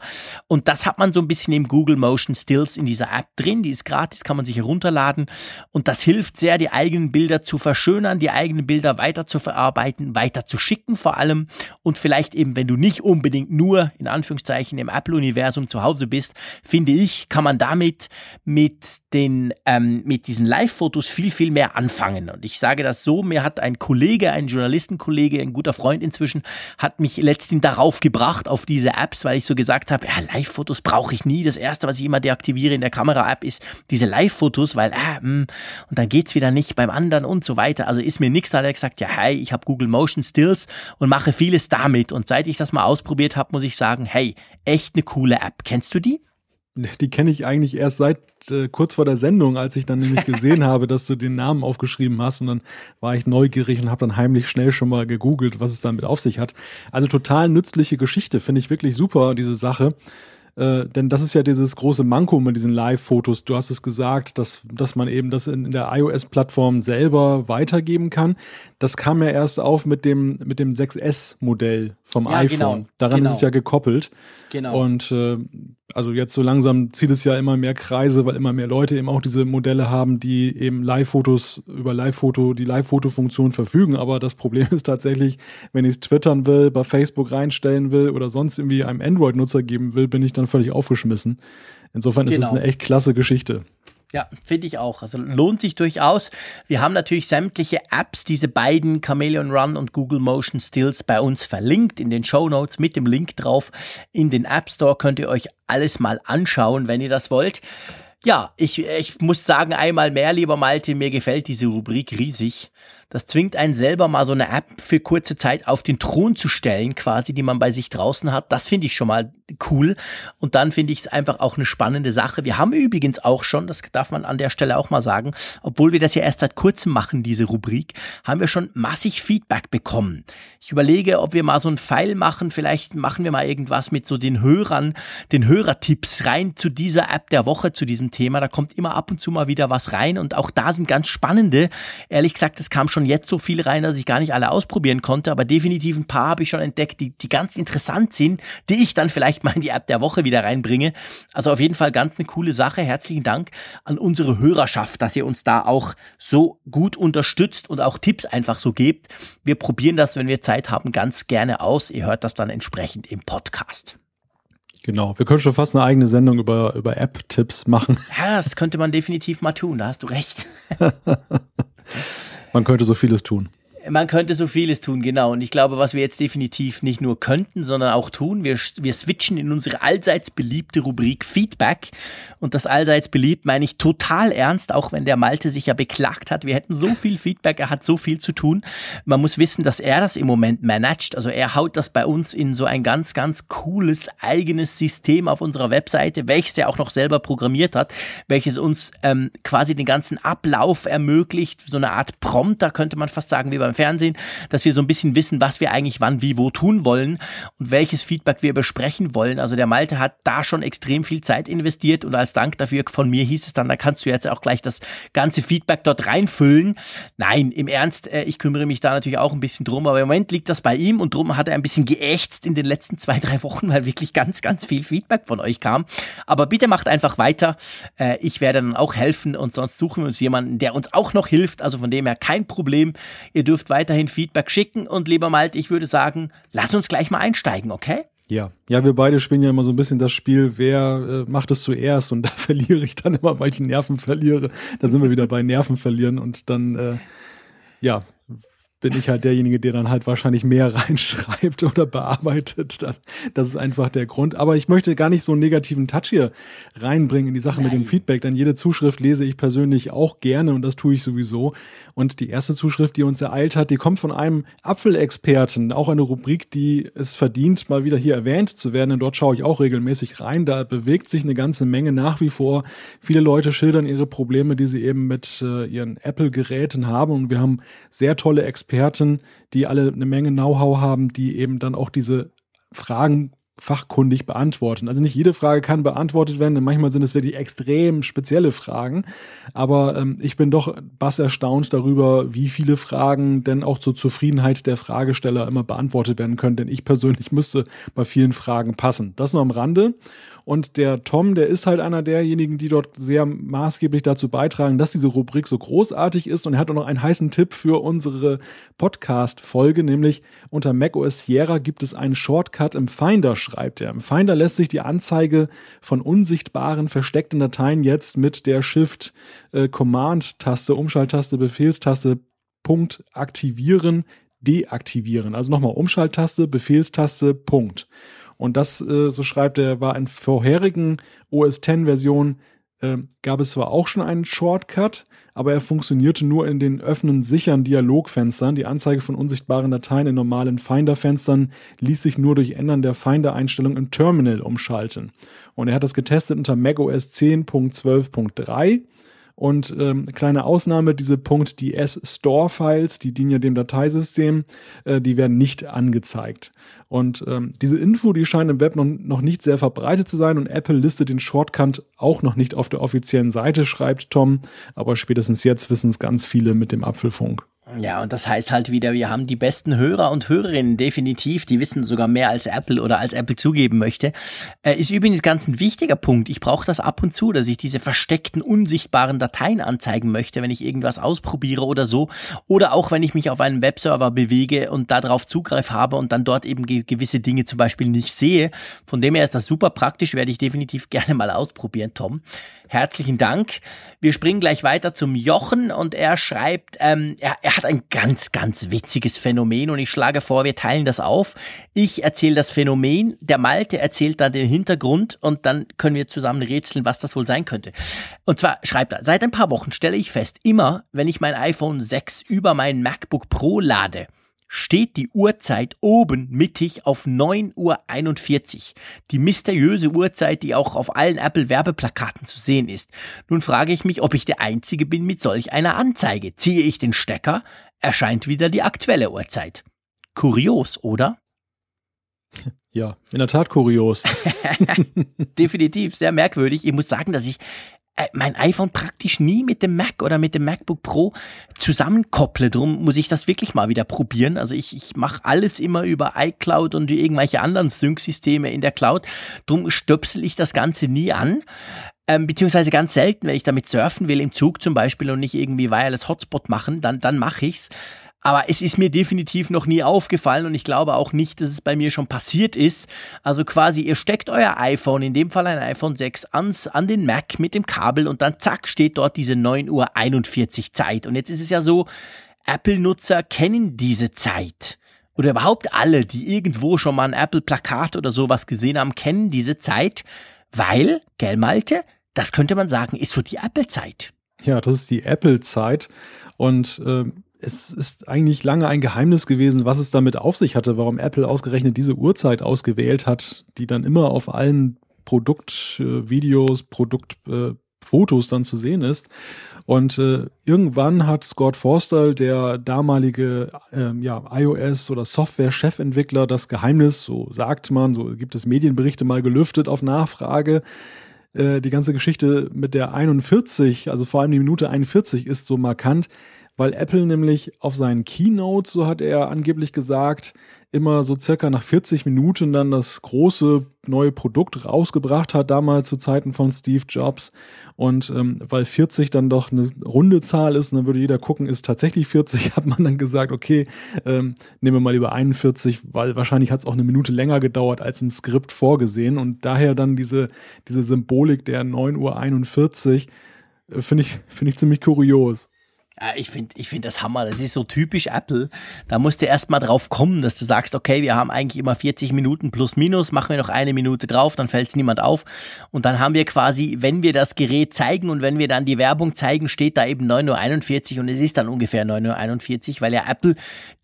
[SPEAKER 1] Und das hat man so ein bisschen im Google Motion Stills in dieser App drin. Die ist gratis, kann man sich herunterladen. Und das hilft sehr, die eigenen Bilder zu verschönern, die eigenen Bilder weiter zu verarbeiten, weiter zu schicken vor allem. Und vielleicht eben, wenn du nicht unbedingt nur in Anführungszeichen im Apple-Universum zu Hause bist, finde ich, kann man damit mit den, ähm, mit diesen Live-Fotos viel, viel mehr anfangen. Und ich sage das so, mir hat ein Kollege, ein Journalistenkollege, Kollege, ein guter Freund inzwischen, hat mich letztens darauf gebracht, auf diese Apps, weil ich so gesagt habe, ja, Live-Fotos brauche ich nie. Das erste, was ich immer deaktiviere in der Kamera-App, ist diese Live-Fotos, weil, äh, mh, hm, und dann geht's wieder nicht beim anderen und so weiter. Also ist mir nichts, da hat er gesagt, ja, hey, ich habe Google Motion Stills und mache vieles damit. Und seit ich das mal ausprobiert habe, muss ich sagen, hey, echt eine coole App. Kennst du die?
[SPEAKER 2] Die kenne ich eigentlich erst seit äh, kurz vor der Sendung, als ich dann nämlich gesehen habe, dass du den Namen aufgeschrieben hast und dann war ich neugierig und habe dann heimlich schnell schon mal gegoogelt, was es damit auf sich hat. Also total nützliche Geschichte, finde ich wirklich super, diese Sache. Äh, denn das ist ja dieses große Manko mit diesen Live-Fotos. Du hast es gesagt, dass, dass man eben das in, in der iOS-Plattform selber weitergeben kann. Das kam ja erst auf mit dem, mit dem 6S-Modell vom ja, iPhone. Genau, Daran genau. ist es ja gekoppelt. Genau. Und äh, also jetzt so langsam zieht es ja immer mehr Kreise, weil immer mehr Leute eben auch diese Modelle haben, die eben Live-Fotos über Live-Foto, die Live-Foto-Funktion verfügen. Aber das Problem ist tatsächlich, wenn ich es twittern will, bei Facebook reinstellen will oder sonst irgendwie einem Android-Nutzer geben will, bin ich dann völlig aufgeschmissen. Insofern genau. ist es genau. eine echt klasse Geschichte.
[SPEAKER 1] Ja, finde ich auch. Also lohnt sich durchaus. Wir haben natürlich sämtliche Apps, diese beiden Chameleon Run und Google Motion Stills bei uns verlinkt in den Show Notes mit dem Link drauf. In den App Store könnt ihr euch alles mal anschauen, wenn ihr das wollt. Ja, ich, ich muss sagen, einmal mehr, lieber Malte, mir gefällt diese Rubrik riesig. Das zwingt einen selber mal so eine App für kurze Zeit auf den Thron zu stellen, quasi, die man bei sich draußen hat. Das finde ich schon mal cool. Und dann finde ich es einfach auch eine spannende Sache. Wir haben übrigens auch schon, das darf man an der Stelle auch mal sagen, obwohl wir das ja erst seit kurzem machen, diese Rubrik, haben wir schon massig Feedback bekommen. Ich überlege, ob wir mal so einen Pfeil machen. Vielleicht machen wir mal irgendwas mit so den Hörern, den Hörertipps rein zu dieser App der Woche, zu diesem Thema. Da kommt immer ab und zu mal wieder was rein. Und auch da sind ganz spannende. Ehrlich gesagt, es kam schon schon jetzt so viel rein, dass ich gar nicht alle ausprobieren konnte, aber definitiv ein paar habe ich schon entdeckt, die, die ganz interessant sind, die ich dann vielleicht mal in die App der Woche wieder reinbringe. Also auf jeden Fall ganz eine coole Sache. Herzlichen Dank an unsere Hörerschaft, dass ihr uns da auch so gut unterstützt und auch Tipps einfach so gebt. Wir probieren das, wenn wir Zeit haben, ganz gerne aus. Ihr hört das dann entsprechend im Podcast.
[SPEAKER 2] Genau, wir können schon fast eine eigene Sendung über, über App-Tipps machen.
[SPEAKER 1] Ja, das könnte man definitiv mal tun, da hast du recht.
[SPEAKER 2] Man könnte so vieles tun.
[SPEAKER 1] Man könnte so vieles tun, genau. Und ich glaube, was wir jetzt definitiv nicht nur könnten, sondern auch tun, wir, wir switchen in unsere allseits beliebte Rubrik Feedback. Und das allseits beliebt meine ich total ernst, auch wenn der Malte sich ja beklagt hat. Wir hätten so viel Feedback, er hat so viel zu tun. Man muss wissen, dass er das im Moment managt. Also er haut das bei uns in so ein ganz, ganz cooles eigenes System auf unserer Webseite, welches er auch noch selber programmiert hat, welches uns ähm, quasi den ganzen Ablauf ermöglicht. So eine Art Prompter könnte man fast sagen, wie beim Fernsehen, dass wir so ein bisschen wissen, was wir eigentlich wann, wie, wo tun wollen und welches Feedback wir besprechen wollen. Also der Malte hat da schon extrem viel Zeit investiert und als Dank dafür von mir hieß es dann, da kannst du jetzt auch gleich das ganze Feedback dort reinfüllen. Nein, im Ernst, äh, ich kümmere mich da natürlich auch ein bisschen drum, aber im Moment liegt das bei ihm und drum hat er ein bisschen geächtzt in den letzten zwei, drei Wochen, weil wirklich ganz, ganz viel Feedback von euch kam. Aber bitte macht einfach weiter. Äh, ich werde dann auch helfen und sonst suchen wir uns jemanden, der uns auch noch hilft. Also von dem her kein Problem. Ihr dürft weiterhin Feedback schicken und lieber Malte, ich würde sagen, lass uns gleich mal einsteigen, okay?
[SPEAKER 2] Ja, ja, wir beide spielen ja immer so ein bisschen das Spiel, wer äh, macht es zuerst und da verliere ich dann immer, weil ich Nerven verliere. Da sind wir wieder bei Nerven verlieren und dann, äh, ja, bin ich halt derjenige, der dann halt wahrscheinlich mehr reinschreibt oder bearbeitet. Das, das ist einfach der Grund. Aber ich möchte gar nicht so einen negativen Touch hier reinbringen in die Sache Nein. mit dem Feedback, denn jede Zuschrift lese ich persönlich auch gerne und das tue ich sowieso. Und die erste Zuschrift, die uns ereilt hat, die kommt von einem Apfelexperten, auch eine Rubrik, die es verdient, mal wieder hier erwähnt zu werden. Und dort schaue ich auch regelmäßig rein. Da bewegt sich eine ganze Menge nach wie vor. Viele Leute schildern ihre Probleme, die sie eben mit äh, ihren Apple-Geräten haben. Und wir haben sehr tolle Experten, die alle eine Menge Know-how haben, die eben dann auch diese Fragen fachkundig beantworten. Also nicht jede Frage kann beantwortet werden, denn manchmal sind es wirklich extrem spezielle Fragen. Aber ähm, ich bin doch bass erstaunt darüber, wie viele Fragen denn auch zur Zufriedenheit der Fragesteller immer beantwortet werden können. Denn ich persönlich müsste bei vielen Fragen passen. Das nur am Rande. Und der Tom, der ist halt einer derjenigen, die dort sehr maßgeblich dazu beitragen, dass diese Rubrik so großartig ist. Und er hat auch noch einen heißen Tipp für unsere Podcast-Folge, nämlich unter macOS Sierra gibt es einen Shortcut im Finder, schreibt er. Im Finder lässt sich die Anzeige von unsichtbaren, versteckten Dateien jetzt mit der Shift-Command-Taste, äh, Umschalttaste, Befehlstaste, Punkt aktivieren, deaktivieren. Also nochmal Umschalttaste, Befehlstaste, Punkt. Und das, äh, so schreibt er, war in vorherigen OS X-Versionen, äh, gab es zwar auch schon einen Shortcut, aber er funktionierte nur in den öffnen sicheren Dialogfenstern. Die Anzeige von unsichtbaren Dateien in normalen Finder-Fenstern ließ sich nur durch Ändern der Finder-Einstellung im Terminal umschalten. Und er hat das getestet unter macOS 10.12.3 und ähm, kleine Ausnahme, diese Punkt die S-Store-Files, die dienen ja dem Dateisystem, äh, die werden nicht angezeigt. Und ähm, diese Info, die scheint im Web noch, noch nicht sehr verbreitet zu sein und Apple listet den Shortcut auch noch nicht auf der offiziellen Seite, schreibt Tom, aber spätestens jetzt wissen es ganz viele mit dem Apfelfunk.
[SPEAKER 1] Ja, und das heißt halt wieder, wir haben die besten Hörer und Hörerinnen definitiv, die wissen sogar mehr als Apple oder als Apple zugeben möchte. Äh, ist übrigens ganz ein wichtiger Punkt. Ich brauche das ab und zu, dass ich diese versteckten, unsichtbaren Dateien anzeigen möchte, wenn ich irgendwas ausprobiere oder so. Oder auch, wenn ich mich auf einen Webserver bewege und darauf Zugriff habe und dann dort eben gewisse Dinge zum Beispiel nicht sehe. Von dem her ist das super praktisch, werde ich definitiv gerne mal ausprobieren, Tom. Herzlichen Dank. Wir springen gleich weiter zum Jochen und er schreibt, ähm, er, er hat ein ganz, ganz witziges Phänomen und ich schlage vor, wir teilen das auf. Ich erzähle das Phänomen, der Malte erzählt dann den Hintergrund und dann können wir zusammen rätseln, was das wohl sein könnte. Und zwar schreibt er, seit ein paar Wochen stelle ich fest, immer wenn ich mein iPhone 6 über mein MacBook Pro lade, steht die Uhrzeit oben mittig auf 9.41 Uhr. Die mysteriöse Uhrzeit, die auch auf allen Apple-Werbeplakaten zu sehen ist. Nun frage ich mich, ob ich der Einzige bin mit solch einer Anzeige. Ziehe ich den Stecker, erscheint wieder die aktuelle Uhrzeit. Kurios, oder?
[SPEAKER 2] Ja, in der Tat kurios.
[SPEAKER 1] Definitiv, sehr merkwürdig. Ich muss sagen, dass ich mein iPhone praktisch nie mit dem Mac oder mit dem MacBook Pro zusammenkopple. Drum muss ich das wirklich mal wieder probieren. Also ich, ich mache alles immer über iCloud und irgendwelche anderen Sync-Systeme in der Cloud. Drum stöpsel ich das Ganze nie an. Ähm, beziehungsweise ganz selten, wenn ich damit surfen will, im Zug zum Beispiel und nicht irgendwie Wireless Hotspot machen, dann, dann mache ich's. Aber es ist mir definitiv noch nie aufgefallen und ich glaube auch nicht, dass es bei mir schon passiert ist. Also quasi, ihr steckt euer iPhone, in dem Fall ein iPhone 6, ans, an den Mac mit dem Kabel und dann zack steht dort diese 9.41 Uhr Zeit. Und jetzt ist es ja so, Apple-Nutzer kennen diese Zeit. Oder überhaupt alle, die irgendwo schon mal ein Apple-Plakat oder sowas gesehen haben, kennen diese Zeit, weil, gell Malte, das könnte man sagen, ist so die Apple-Zeit.
[SPEAKER 2] Ja, das ist die Apple-Zeit. Und äh, es ist eigentlich lange ein Geheimnis gewesen, was es damit auf sich hatte, warum Apple ausgerechnet diese Uhrzeit ausgewählt hat, die dann immer auf allen Produktvideos, Produktfotos dann zu sehen ist. Und äh, irgendwann hat Scott Forstall, der damalige äh, ja, iOS- oder Software-Chefentwickler, das Geheimnis, so sagt man, so gibt es Medienberichte mal gelüftet auf Nachfrage. Äh, die ganze Geschichte mit der 41, also vor allem die Minute 41 ist so markant, weil Apple nämlich auf seinen Keynote, so hat er angeblich gesagt, immer so circa nach 40 Minuten dann das große neue Produkt rausgebracht hat, damals zu Zeiten von Steve Jobs. Und ähm, weil 40 dann doch eine runde Zahl ist, und dann würde jeder gucken, ist tatsächlich 40, hat man dann gesagt, okay, ähm, nehmen wir mal lieber 41, weil wahrscheinlich hat es auch eine Minute länger gedauert als im Skript vorgesehen. Und daher dann diese, diese Symbolik der 9.41 Uhr, äh, finde ich, finde ich ziemlich kurios.
[SPEAKER 1] Ja, ich finde ich find das Hammer. Das ist so typisch Apple. Da musst du erst mal drauf kommen, dass du sagst, okay, wir haben eigentlich immer 40 Minuten plus minus, machen wir noch eine Minute drauf, dann fällt es niemand auf. Und dann haben wir quasi, wenn wir das Gerät zeigen und wenn wir dann die Werbung zeigen, steht da eben 9.41 Uhr und es ist dann ungefähr 9.41 Uhr, weil ja Apple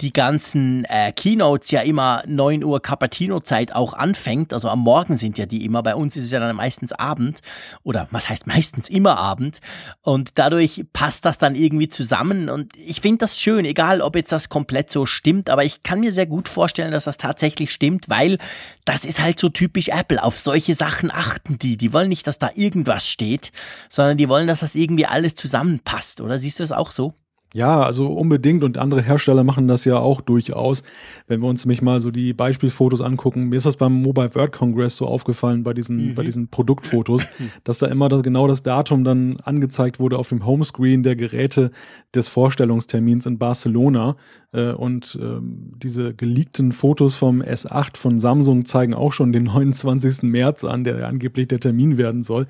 [SPEAKER 1] die ganzen äh, Keynotes ja immer 9 Uhr Cappuccino-Zeit auch anfängt. Also am Morgen sind ja die immer. Bei uns ist es ja dann meistens Abend. Oder was heißt meistens immer Abend. Und dadurch passt das dann irgendwie zu zusammen und ich finde das schön, egal ob jetzt das komplett so stimmt, aber ich kann mir sehr gut vorstellen, dass das tatsächlich stimmt, weil das ist halt so typisch Apple. Auf solche Sachen achten die. Die wollen nicht, dass da irgendwas steht, sondern die wollen, dass das irgendwie alles zusammenpasst, oder siehst du das auch so?
[SPEAKER 2] Ja, also unbedingt und andere Hersteller machen das ja auch durchaus. Wenn wir uns nämlich mal so die Beispielfotos angucken, mir ist das beim Mobile World Congress so aufgefallen bei diesen, mhm. bei diesen Produktfotos, dass da immer das, genau das Datum dann angezeigt wurde auf dem Homescreen der Geräte des Vorstellungstermins in Barcelona. Äh, und ähm, diese geleakten Fotos vom S8 von Samsung zeigen auch schon den 29. März an, der angeblich der Termin werden soll.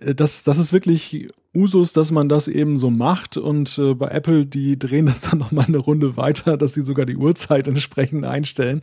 [SPEAKER 2] Äh, das, das ist wirklich Usus, dass man das eben so macht. Und äh, bei Apple, die drehen das dann nochmal eine Runde weiter, dass sie sogar die Uhrzeit entsprechend einstellen.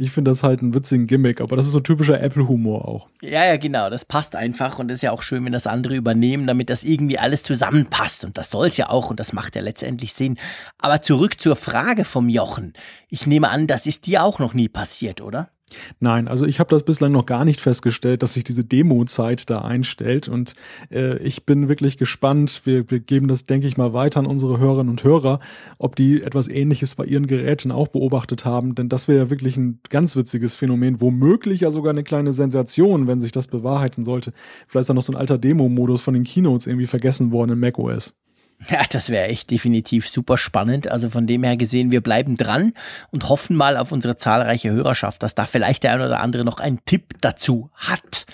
[SPEAKER 2] Ich finde das halt einen witzigen Gimmick, aber das ist so typischer Apple-Humor auch.
[SPEAKER 1] Ja, ja, genau. Das passt einfach und ist ja auch schön, wenn das andere übernehmen, damit das irgendwie alles zusammenpasst. Und das soll es ja auch und das macht ja letztendlich Sinn. Aber zurück zur Frage vom Jochen. Ich nehme an, das ist dir auch noch nie passiert, oder?
[SPEAKER 2] Nein, also ich habe das bislang noch gar nicht festgestellt, dass sich diese Demo-Zeit da einstellt und äh, ich bin wirklich gespannt. Wir, wir geben das, denke ich mal, weiter an unsere Hörerinnen und Hörer, ob die etwas Ähnliches bei ihren Geräten auch beobachtet haben, denn das wäre ja wirklich ein ganz witziges Phänomen, womöglich ja sogar eine kleine Sensation, wenn sich das bewahrheiten sollte. Vielleicht ist da noch so ein alter Demo-Modus von den Keynotes irgendwie vergessen worden in macOS.
[SPEAKER 1] Ja, das wäre echt definitiv super spannend. Also von dem her gesehen, wir bleiben dran und hoffen mal auf unsere zahlreiche Hörerschaft, dass da vielleicht der ein oder andere noch einen Tipp dazu hat.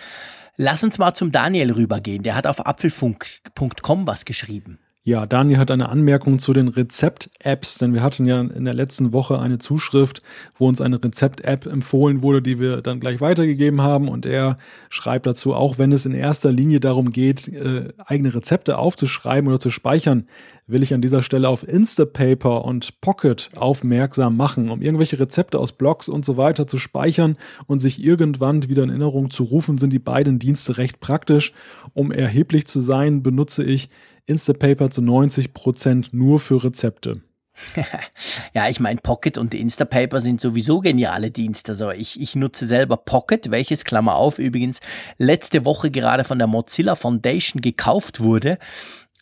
[SPEAKER 1] Lass uns mal zum Daniel rübergehen. Der hat auf apfelfunk.com was geschrieben.
[SPEAKER 2] Ja, Daniel hat eine Anmerkung zu den Rezept-Apps, denn wir hatten ja in der letzten Woche eine Zuschrift, wo uns eine Rezept-App empfohlen wurde, die wir dann gleich weitergegeben haben. Und er schreibt dazu, auch wenn es in erster Linie darum geht, äh, eigene Rezepte aufzuschreiben oder zu speichern, will ich an dieser Stelle auf Instapaper und Pocket aufmerksam machen, um irgendwelche Rezepte aus Blogs und so weiter zu speichern und sich irgendwann wieder in Erinnerung zu rufen, sind die beiden Dienste recht praktisch. Um erheblich zu sein, benutze ich Instapaper zu 90 Prozent nur für Rezepte.
[SPEAKER 1] ja, ich meine, Pocket und Instapaper sind sowieso geniale Dienste. Also ich, ich nutze selber Pocket, welches, Klammer auf, übrigens letzte Woche gerade von der Mozilla Foundation gekauft wurde.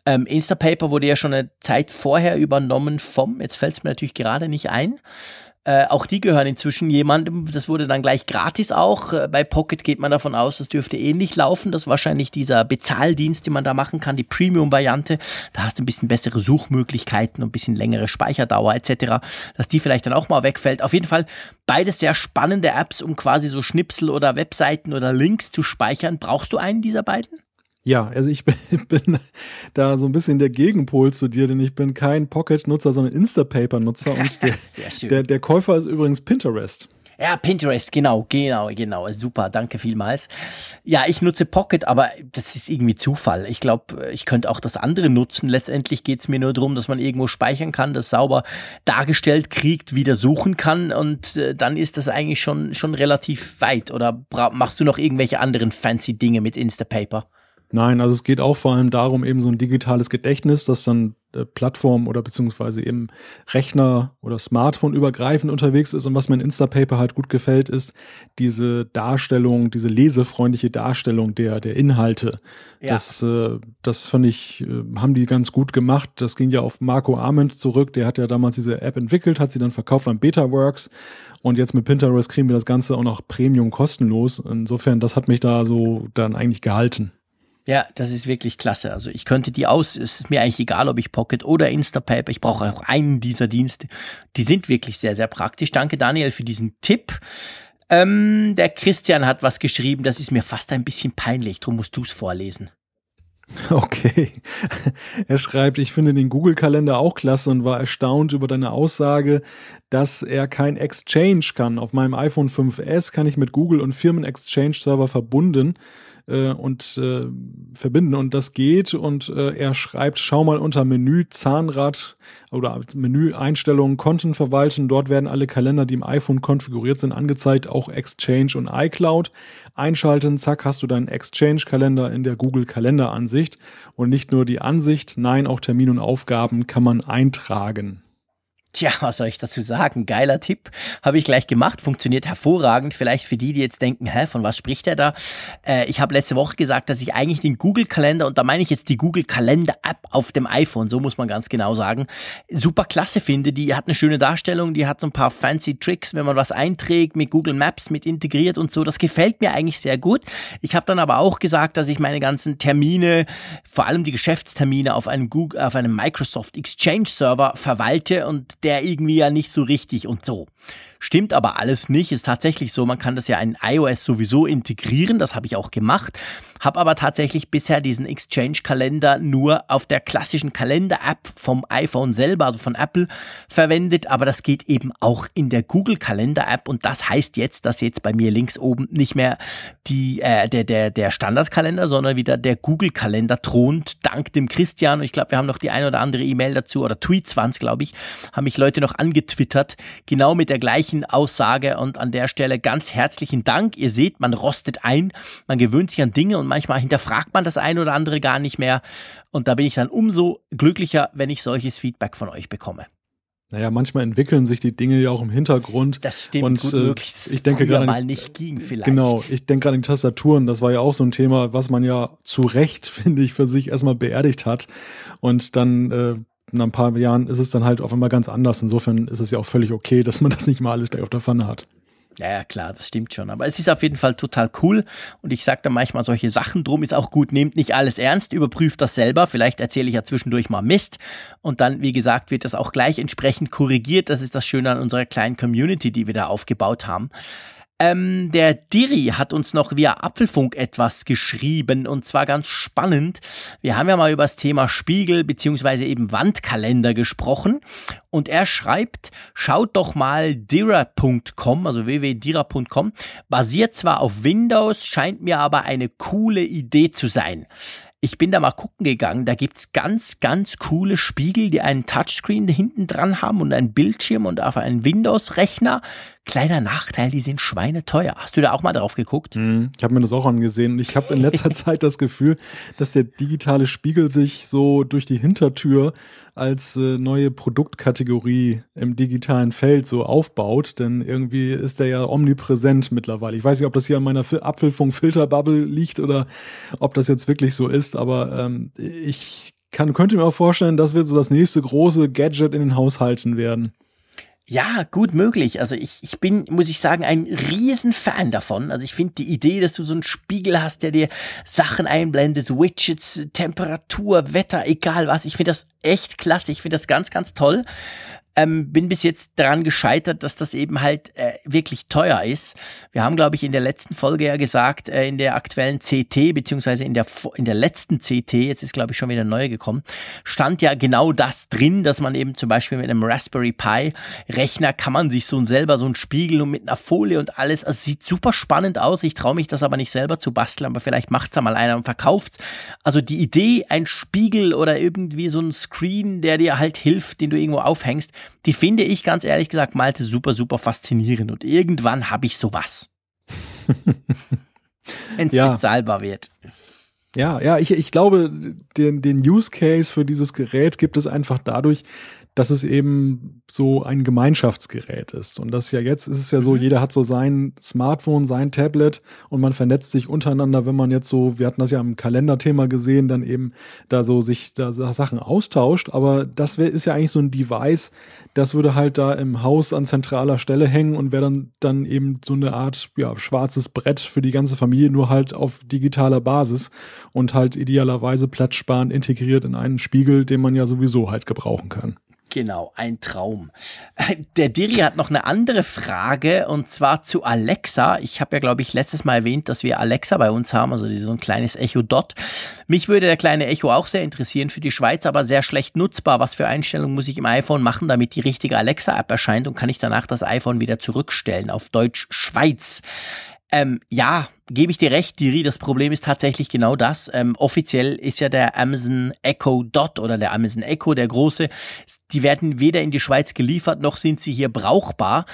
[SPEAKER 1] Ähm, Instapaper wurde ja schon eine Zeit vorher übernommen vom, jetzt fällt es mir natürlich gerade nicht ein, äh, auch die gehören inzwischen jemandem. Das wurde dann gleich gratis auch. Äh, bei Pocket geht man davon aus, das dürfte ähnlich laufen. Das ist wahrscheinlich dieser Bezahldienst, den man da machen kann, die Premium-Variante. Da hast du ein bisschen bessere Suchmöglichkeiten und ein bisschen längere Speicherdauer etc. Dass die vielleicht dann auch mal wegfällt. Auf jeden Fall beides sehr spannende Apps, um quasi so Schnipsel oder Webseiten oder Links zu speichern. Brauchst du einen dieser beiden?
[SPEAKER 2] Ja, also ich bin, bin, da so ein bisschen der Gegenpol zu dir, denn ich bin kein Pocket-Nutzer, sondern Instapaper-Nutzer und der, der, der Käufer ist übrigens Pinterest.
[SPEAKER 1] Ja, Pinterest, genau, genau, genau. Super, danke vielmals. Ja, ich nutze Pocket, aber das ist irgendwie Zufall. Ich glaube, ich könnte auch das andere nutzen. Letztendlich geht es mir nur darum, dass man irgendwo speichern kann, das sauber dargestellt kriegt, wieder suchen kann und äh, dann ist das eigentlich schon, schon relativ weit. Oder machst du noch irgendwelche anderen fancy Dinge mit Instapaper?
[SPEAKER 2] Nein, also es geht auch vor allem darum, eben so ein digitales Gedächtnis, das dann äh, Plattform oder beziehungsweise eben Rechner oder Smartphone übergreifend unterwegs ist. Und was mir in Instapaper halt gut gefällt, ist diese Darstellung, diese lesefreundliche Darstellung der, der Inhalte. Ja. Das, äh, das fand ich, äh, haben die ganz gut gemacht. Das ging ja auf Marco Arment zurück. Der hat ja damals diese App entwickelt, hat sie dann verkauft an BetaWorks. Und jetzt mit Pinterest kriegen wir das Ganze auch noch Premium kostenlos. Insofern, das hat mich da so dann eigentlich gehalten.
[SPEAKER 1] Ja, das ist wirklich klasse. Also ich könnte die aus, es ist mir eigentlich egal, ob ich Pocket oder Instapaper, ich brauche auch einen dieser Dienste. Die sind wirklich sehr, sehr praktisch. Danke Daniel für diesen Tipp. Ähm, der Christian hat was geschrieben, das ist mir fast ein bisschen peinlich, darum musst du es vorlesen.
[SPEAKER 2] Okay. Er schreibt, ich finde den Google-Kalender auch klasse und war erstaunt über deine Aussage, dass er kein Exchange kann. Auf meinem iPhone 5S kann ich mit Google und Firmen-Exchange-Server verbunden äh, und äh, verbinden und das geht und äh, er schreibt, schau mal unter Menü Zahnrad oder Menü Einstellungen Konten verwalten. Dort werden alle Kalender, die im iPhone konfiguriert sind, angezeigt, auch Exchange und iCloud. Einschalten, zack, hast du deinen Exchange-Kalender in der Google Kalender-Ansicht und nicht nur die Ansicht, nein, auch Termin und Aufgaben kann man eintragen.
[SPEAKER 1] Tja, was soll ich dazu sagen? Geiler Tipp. Habe ich gleich gemacht. Funktioniert hervorragend. Vielleicht für die, die jetzt denken, hä, von was spricht er da? Äh, ich habe letzte Woche gesagt, dass ich eigentlich den Google-Kalender, und da meine ich jetzt die Google-Kalender-App auf dem iPhone, so muss man ganz genau sagen, super klasse finde. Die hat eine schöne Darstellung, die hat so ein paar fancy Tricks, wenn man was einträgt, mit Google Maps mit integriert und so. Das gefällt mir eigentlich sehr gut. Ich habe dann aber auch gesagt, dass ich meine ganzen Termine, vor allem die Geschäftstermine auf einem Google, auf einem Microsoft Exchange Server verwalte und der irgendwie ja nicht so richtig und so. Stimmt aber alles nicht. Ist tatsächlich so, man kann das ja in iOS sowieso integrieren. Das habe ich auch gemacht. Habe aber tatsächlich bisher diesen Exchange-Kalender nur auf der klassischen Kalender-App vom iPhone selber, also von Apple, verwendet. Aber das geht eben auch in der Google-Kalender-App. Und das heißt jetzt, dass jetzt bei mir links oben nicht mehr die, äh, der, der, der Standardkalender, sondern wieder der Google-Kalender thront, dank dem Christian. Und ich glaube, wir haben noch die ein oder andere E-Mail dazu oder Tweets waren es, glaube ich, haben mich Leute noch angetwittert, genau mit der gleichen Aussage und an der Stelle ganz herzlichen Dank. Ihr seht, man rostet ein, man gewöhnt sich an Dinge und manchmal hinterfragt man das eine oder andere gar nicht mehr. Und da bin ich dann umso glücklicher, wenn ich solches Feedback von euch bekomme.
[SPEAKER 2] Naja, manchmal entwickeln sich die Dinge ja auch im Hintergrund.
[SPEAKER 1] Das stimmt,
[SPEAKER 2] und,
[SPEAKER 1] gut
[SPEAKER 2] äh,
[SPEAKER 1] möglich.
[SPEAKER 2] Das ich denke gerade
[SPEAKER 1] mal nicht ging vielleicht.
[SPEAKER 2] Genau, ich denke gerade an die Tastaturen. Das war ja auch so ein Thema, was man ja zu Recht, finde ich, für sich erstmal beerdigt hat. Und dann äh, nach ein paar Jahren ist es dann halt auf einmal ganz anders. Insofern ist es ja auch völlig okay, dass man das nicht mal alles gleich auf der Pfanne hat.
[SPEAKER 1] Ja, klar, das stimmt schon. Aber es ist auf jeden Fall total cool. Und ich sage da manchmal solche Sachen drum, ist auch gut. Nehmt nicht alles ernst, überprüft das selber. Vielleicht erzähle ich ja zwischendurch mal Mist. Und dann, wie gesagt, wird das auch gleich entsprechend korrigiert. Das ist das Schöne an unserer kleinen Community, die wir da aufgebaut haben. Ähm, der Diri hat uns noch via Apfelfunk etwas geschrieben und zwar ganz spannend. Wir haben ja mal über das Thema Spiegel beziehungsweise eben Wandkalender gesprochen und er schreibt, schaut doch mal dira.com, also www.dira.com, basiert zwar auf Windows, scheint mir aber eine coole Idee zu sein. Ich bin da mal gucken gegangen, da gibt's ganz, ganz coole Spiegel, die einen Touchscreen hinten dran haben und einen Bildschirm und auf einen Windows-Rechner. Kleiner Nachteil, die sind schweineteuer. Hast du da auch mal drauf geguckt?
[SPEAKER 2] Mhm, ich habe mir das auch angesehen. Ich habe in letzter Zeit das Gefühl, dass der digitale Spiegel sich so durch die Hintertür als äh, neue Produktkategorie im digitalen Feld so aufbaut, denn irgendwie ist der ja omnipräsent mittlerweile. Ich weiß nicht, ob das hier an meiner Apfelfunk-Filterbubble liegt oder ob das jetzt wirklich so ist, aber ähm, ich kann, könnte mir auch vorstellen, das wird so das nächste große Gadget in den Haushalten werden.
[SPEAKER 1] Ja, gut möglich. Also ich, ich bin, muss ich sagen, ein Riesenfan davon. Also ich finde die Idee, dass du so einen Spiegel hast, der dir Sachen einblendet, Widgets, Temperatur, Wetter, egal was. Ich finde das echt klasse. Ich finde das ganz, ganz toll. Ähm, bin bis jetzt daran gescheitert, dass das eben halt äh, wirklich teuer ist. Wir haben, glaube ich, in der letzten Folge ja gesagt, äh, in der aktuellen CT, beziehungsweise in der, in der letzten CT, jetzt ist, glaube ich, schon wieder neu gekommen, stand ja genau das drin, dass man eben zum Beispiel mit einem Raspberry Pi Rechner kann man sich so ein selber so ein Spiegel und mit einer Folie und alles, also sieht super spannend aus. Ich traue mich das aber nicht selber zu basteln, aber vielleicht macht's da mal einer und verkauft's. Also die Idee, ein Spiegel oder irgendwie so ein Screen, der dir halt hilft, den du irgendwo aufhängst, die finde ich ganz ehrlich gesagt, Malte, super, super faszinierend. Und irgendwann habe ich sowas. Wenn es ja. bezahlbar wird.
[SPEAKER 2] Ja, ja, ich, ich glaube, den, den Use Case für dieses Gerät gibt es einfach dadurch, dass es eben so ein Gemeinschaftsgerät ist. Und das ja jetzt ist es ja so, mhm. jeder hat so sein Smartphone, sein Tablet und man vernetzt sich untereinander, wenn man jetzt so, wir hatten das ja im Kalenderthema gesehen, dann eben da so sich da Sachen austauscht. Aber das wär, ist ja eigentlich so ein Device, das würde halt da im Haus an zentraler Stelle hängen und wäre dann, dann eben so eine Art ja, schwarzes Brett für die ganze Familie, nur halt auf digitaler Basis. und halt idealerweise platzsparend integriert in einen Spiegel, den man ja sowieso halt gebrauchen kann.
[SPEAKER 1] Genau, ein Traum. Der Diri hat noch eine andere Frage und zwar zu Alexa. Ich habe ja, glaube ich, letztes Mal erwähnt, dass wir Alexa bei uns haben, also so ein kleines Echo Dot. Mich würde der kleine Echo auch sehr interessieren für die Schweiz, aber sehr schlecht nutzbar. Was für Einstellungen muss ich im iPhone machen, damit die richtige Alexa-App erscheint und kann ich danach das iPhone wieder zurückstellen auf Deutsch Schweiz? Ähm, ja, gebe ich dir recht, Diri. Das Problem ist tatsächlich genau das. Ähm, offiziell ist ja der Amazon Echo Dot oder der Amazon Echo, der große, die werden weder in die Schweiz geliefert, noch sind sie hier brauchbar.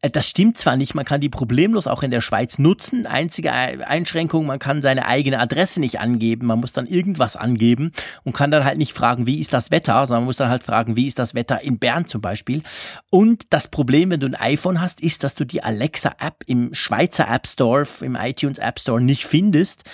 [SPEAKER 1] Äh, das stimmt zwar nicht, man kann die problemlos auch in der Schweiz nutzen. Einzige Einschränkung, man kann seine eigene Adresse nicht angeben. Man muss dann irgendwas angeben und kann dann halt nicht fragen, wie ist das Wetter, sondern man muss dann halt fragen, wie ist das Wetter in Bern zum Beispiel. Und das Problem, wenn du ein iPhone hast, ist, dass du die Alexa-App im Schweizer App Store, im iTunes App Store nicht findest.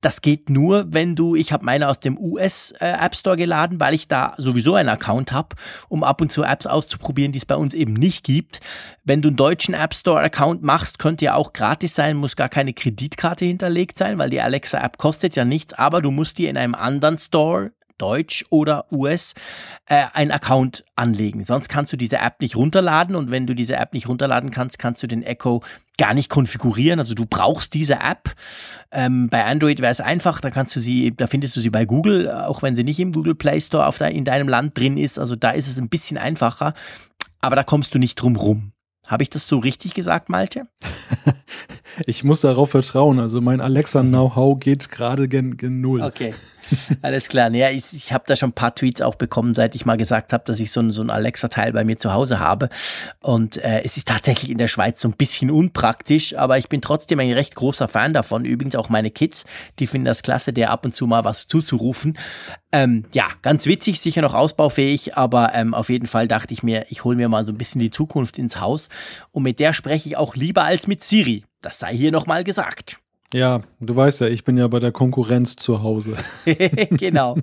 [SPEAKER 1] Das geht nur, wenn du, ich habe meine aus dem US äh, App Store geladen, weil ich da sowieso einen Account habe, um ab und zu Apps auszuprobieren, die es bei uns eben nicht gibt. Wenn du einen deutschen App Store Account machst, könnte ja auch gratis sein, muss gar keine Kreditkarte hinterlegt sein, weil die Alexa App kostet ja nichts, aber du musst dir in einem anderen Store Deutsch oder US, äh, einen Account anlegen. Sonst kannst du diese App nicht runterladen und wenn du diese App nicht runterladen kannst, kannst du den Echo gar nicht konfigurieren. Also du brauchst diese App. Ähm, bei Android wäre es einfach, da kannst du sie, da findest du sie bei Google, auch wenn sie nicht im Google Play Store auf de, in deinem Land drin ist. Also da ist es ein bisschen einfacher, aber da kommst du nicht drum rum. Habe ich das so richtig gesagt, Malte?
[SPEAKER 2] ich muss darauf vertrauen. Also mein Alexa-Know-how geht gerade gen, gen Null.
[SPEAKER 1] Okay. Alles klar. Ja, ich, ich habe da schon ein paar Tweets auch bekommen, seit ich mal gesagt habe, dass ich so ein, so ein Alexa-Teil bei mir zu Hause habe. Und äh, es ist tatsächlich in der Schweiz so ein bisschen unpraktisch, aber ich bin trotzdem ein recht großer Fan davon. Übrigens auch meine Kids, die finden das klasse, der ab und zu mal was zuzurufen. Ähm, ja, ganz witzig, sicher noch ausbaufähig, aber ähm, auf jeden Fall dachte ich mir, ich hole mir mal so ein bisschen die Zukunft ins Haus. Und mit der spreche ich auch lieber als mit Siri. Das sei hier nochmal gesagt.
[SPEAKER 2] Ja, du weißt ja, ich bin ja bei der Konkurrenz zu Hause.
[SPEAKER 1] genau,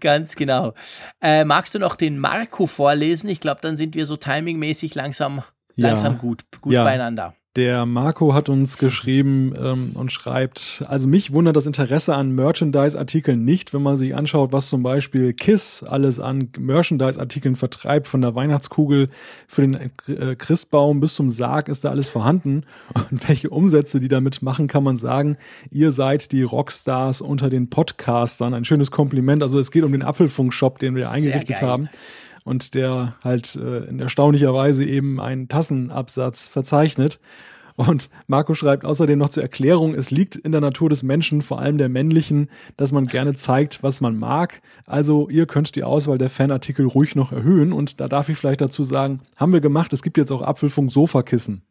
[SPEAKER 1] ganz genau. Äh, magst du noch den Marco vorlesen? Ich glaube, dann sind wir so timingmäßig langsam, langsam ja. gut, gut ja. beieinander.
[SPEAKER 2] Der Marco hat uns geschrieben ähm, und schreibt, also mich wundert das Interesse an Merchandise-Artikeln nicht, wenn man sich anschaut, was zum Beispiel KISS alles an Merchandise-Artikeln vertreibt, von der Weihnachtskugel für den äh, Christbaum bis zum Sarg ist da alles vorhanden. Und welche Umsätze die damit machen, kann man sagen, ihr seid die Rockstars unter den Podcastern. Ein schönes Kompliment. Also es geht um den Apfelfunk-Shop, den wir Sehr eingerichtet geil. haben und der halt äh, in erstaunlicher Weise eben einen Tassenabsatz verzeichnet. Und Marco schreibt außerdem noch zur Erklärung, es liegt in der Natur des Menschen, vor allem der männlichen, dass man gerne zeigt, was man mag. Also ihr könnt die Auswahl der Fanartikel ruhig noch erhöhen. Und da darf ich vielleicht dazu sagen, haben wir gemacht, es gibt jetzt auch Apfelfunk Sofakissen.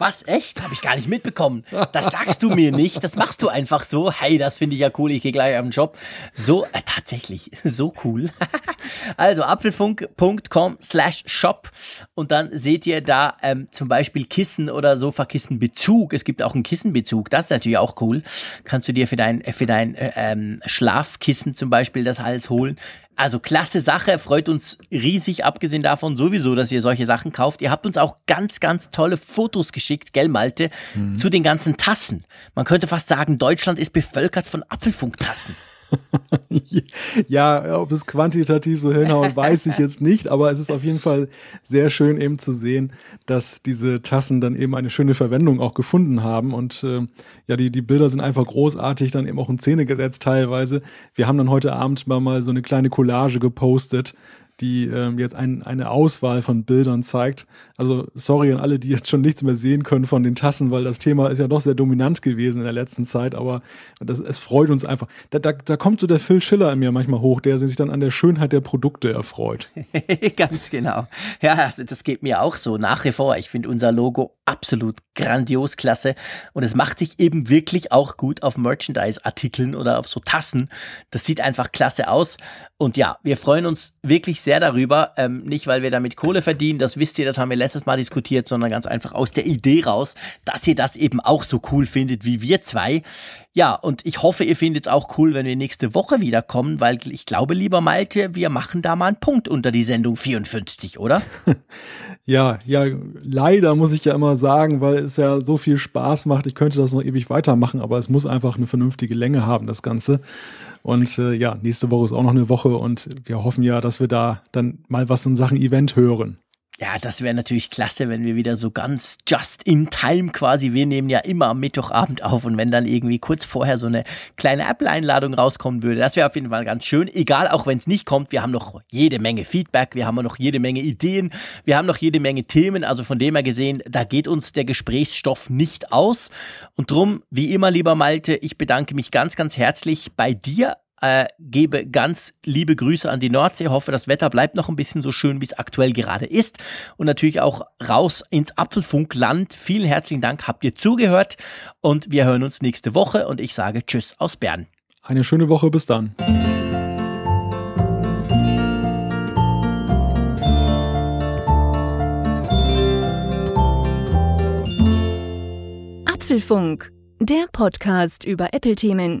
[SPEAKER 1] Was, echt? Habe ich gar nicht mitbekommen. Das sagst du mir nicht. Das machst du einfach so. Hey, das finde ich ja cool. Ich gehe gleich den Job. So, äh, tatsächlich, so cool. also apfelfunk.com slash shop und dann seht ihr da ähm, zum Beispiel Kissen oder Sofakissenbezug. Es gibt auch einen Kissenbezug. Das ist natürlich auch cool. Kannst du dir für dein, für dein äh, ähm, Schlafkissen zum Beispiel das alles holen. Also klasse Sache, freut uns riesig, abgesehen davon sowieso, dass ihr solche Sachen kauft. Ihr habt uns auch ganz, ganz tolle Fotos geschickt, gell Malte, mhm. zu den ganzen Tassen. Man könnte fast sagen, Deutschland ist bevölkert von Apfelfunktassen.
[SPEAKER 2] ja, ob es quantitativ so hinhaut, weiß ich jetzt nicht, aber es ist auf jeden Fall sehr schön eben zu sehen, dass diese Tassen dann eben eine schöne Verwendung auch gefunden haben und äh, ja, die, die Bilder sind einfach großartig, dann eben auch in Szene gesetzt teilweise. Wir haben dann heute Abend mal, mal so eine kleine Collage gepostet, die ähm, jetzt ein, eine Auswahl von Bildern zeigt. Also sorry an alle, die jetzt schon nichts mehr sehen können von den Tassen, weil das Thema ist ja doch sehr dominant gewesen in der letzten Zeit, aber das, es freut uns einfach. Da, da, da kommt so der Phil Schiller in mir manchmal hoch, der sich dann an der Schönheit der Produkte erfreut.
[SPEAKER 1] Ganz genau. Ja, also das geht mir auch so nach wie vor. Ich finde unser Logo absolut grandios klasse und es macht sich eben wirklich auch gut auf Merchandise-Artikeln oder auf so Tassen. Das sieht einfach klasse aus und ja, wir freuen uns wirklich sehr sehr darüber. Ähm, nicht, weil wir damit Kohle verdienen, das wisst ihr, das haben wir letztes Mal diskutiert, sondern ganz einfach aus der Idee raus, dass ihr das eben auch so cool findet wie wir zwei. Ja, und ich hoffe, ihr findet es auch cool, wenn wir nächste Woche wiederkommen, weil ich glaube, lieber Malte, wir machen da mal einen Punkt unter die Sendung 54, oder?
[SPEAKER 2] Ja, ja, leider muss ich ja immer sagen, weil es ja so viel Spaß macht. Ich könnte das noch ewig weitermachen, aber es muss einfach eine vernünftige Länge haben, das Ganze. Und äh, ja, nächste Woche ist auch noch eine Woche und wir hoffen ja, dass wir da dann mal was in Sachen Event hören.
[SPEAKER 1] Ja, das wäre natürlich klasse, wenn wir wieder so ganz just in time quasi, wir nehmen ja immer am Mittwochabend auf und wenn dann irgendwie kurz vorher so eine kleine Apple-Einladung rauskommen würde, das wäre auf jeden Fall ganz schön. Egal, auch wenn es nicht kommt, wir haben noch jede Menge Feedback, wir haben noch jede Menge Ideen, wir haben noch jede Menge Themen, also von dem her gesehen, da geht uns der Gesprächsstoff nicht aus. Und drum, wie immer, lieber Malte, ich bedanke mich ganz, ganz herzlich bei dir äh, gebe ganz liebe Grüße an die Nordsee. Hoffe, das Wetter bleibt noch ein bisschen so schön, wie es aktuell gerade ist. Und natürlich auch raus ins Apfelfunkland. Vielen herzlichen Dank, habt ihr zugehört. Und wir hören uns nächste Woche. Und ich sage Tschüss aus Bern.
[SPEAKER 2] Eine schöne Woche, bis dann.
[SPEAKER 3] Apfelfunk, der Podcast über Apple-Themen.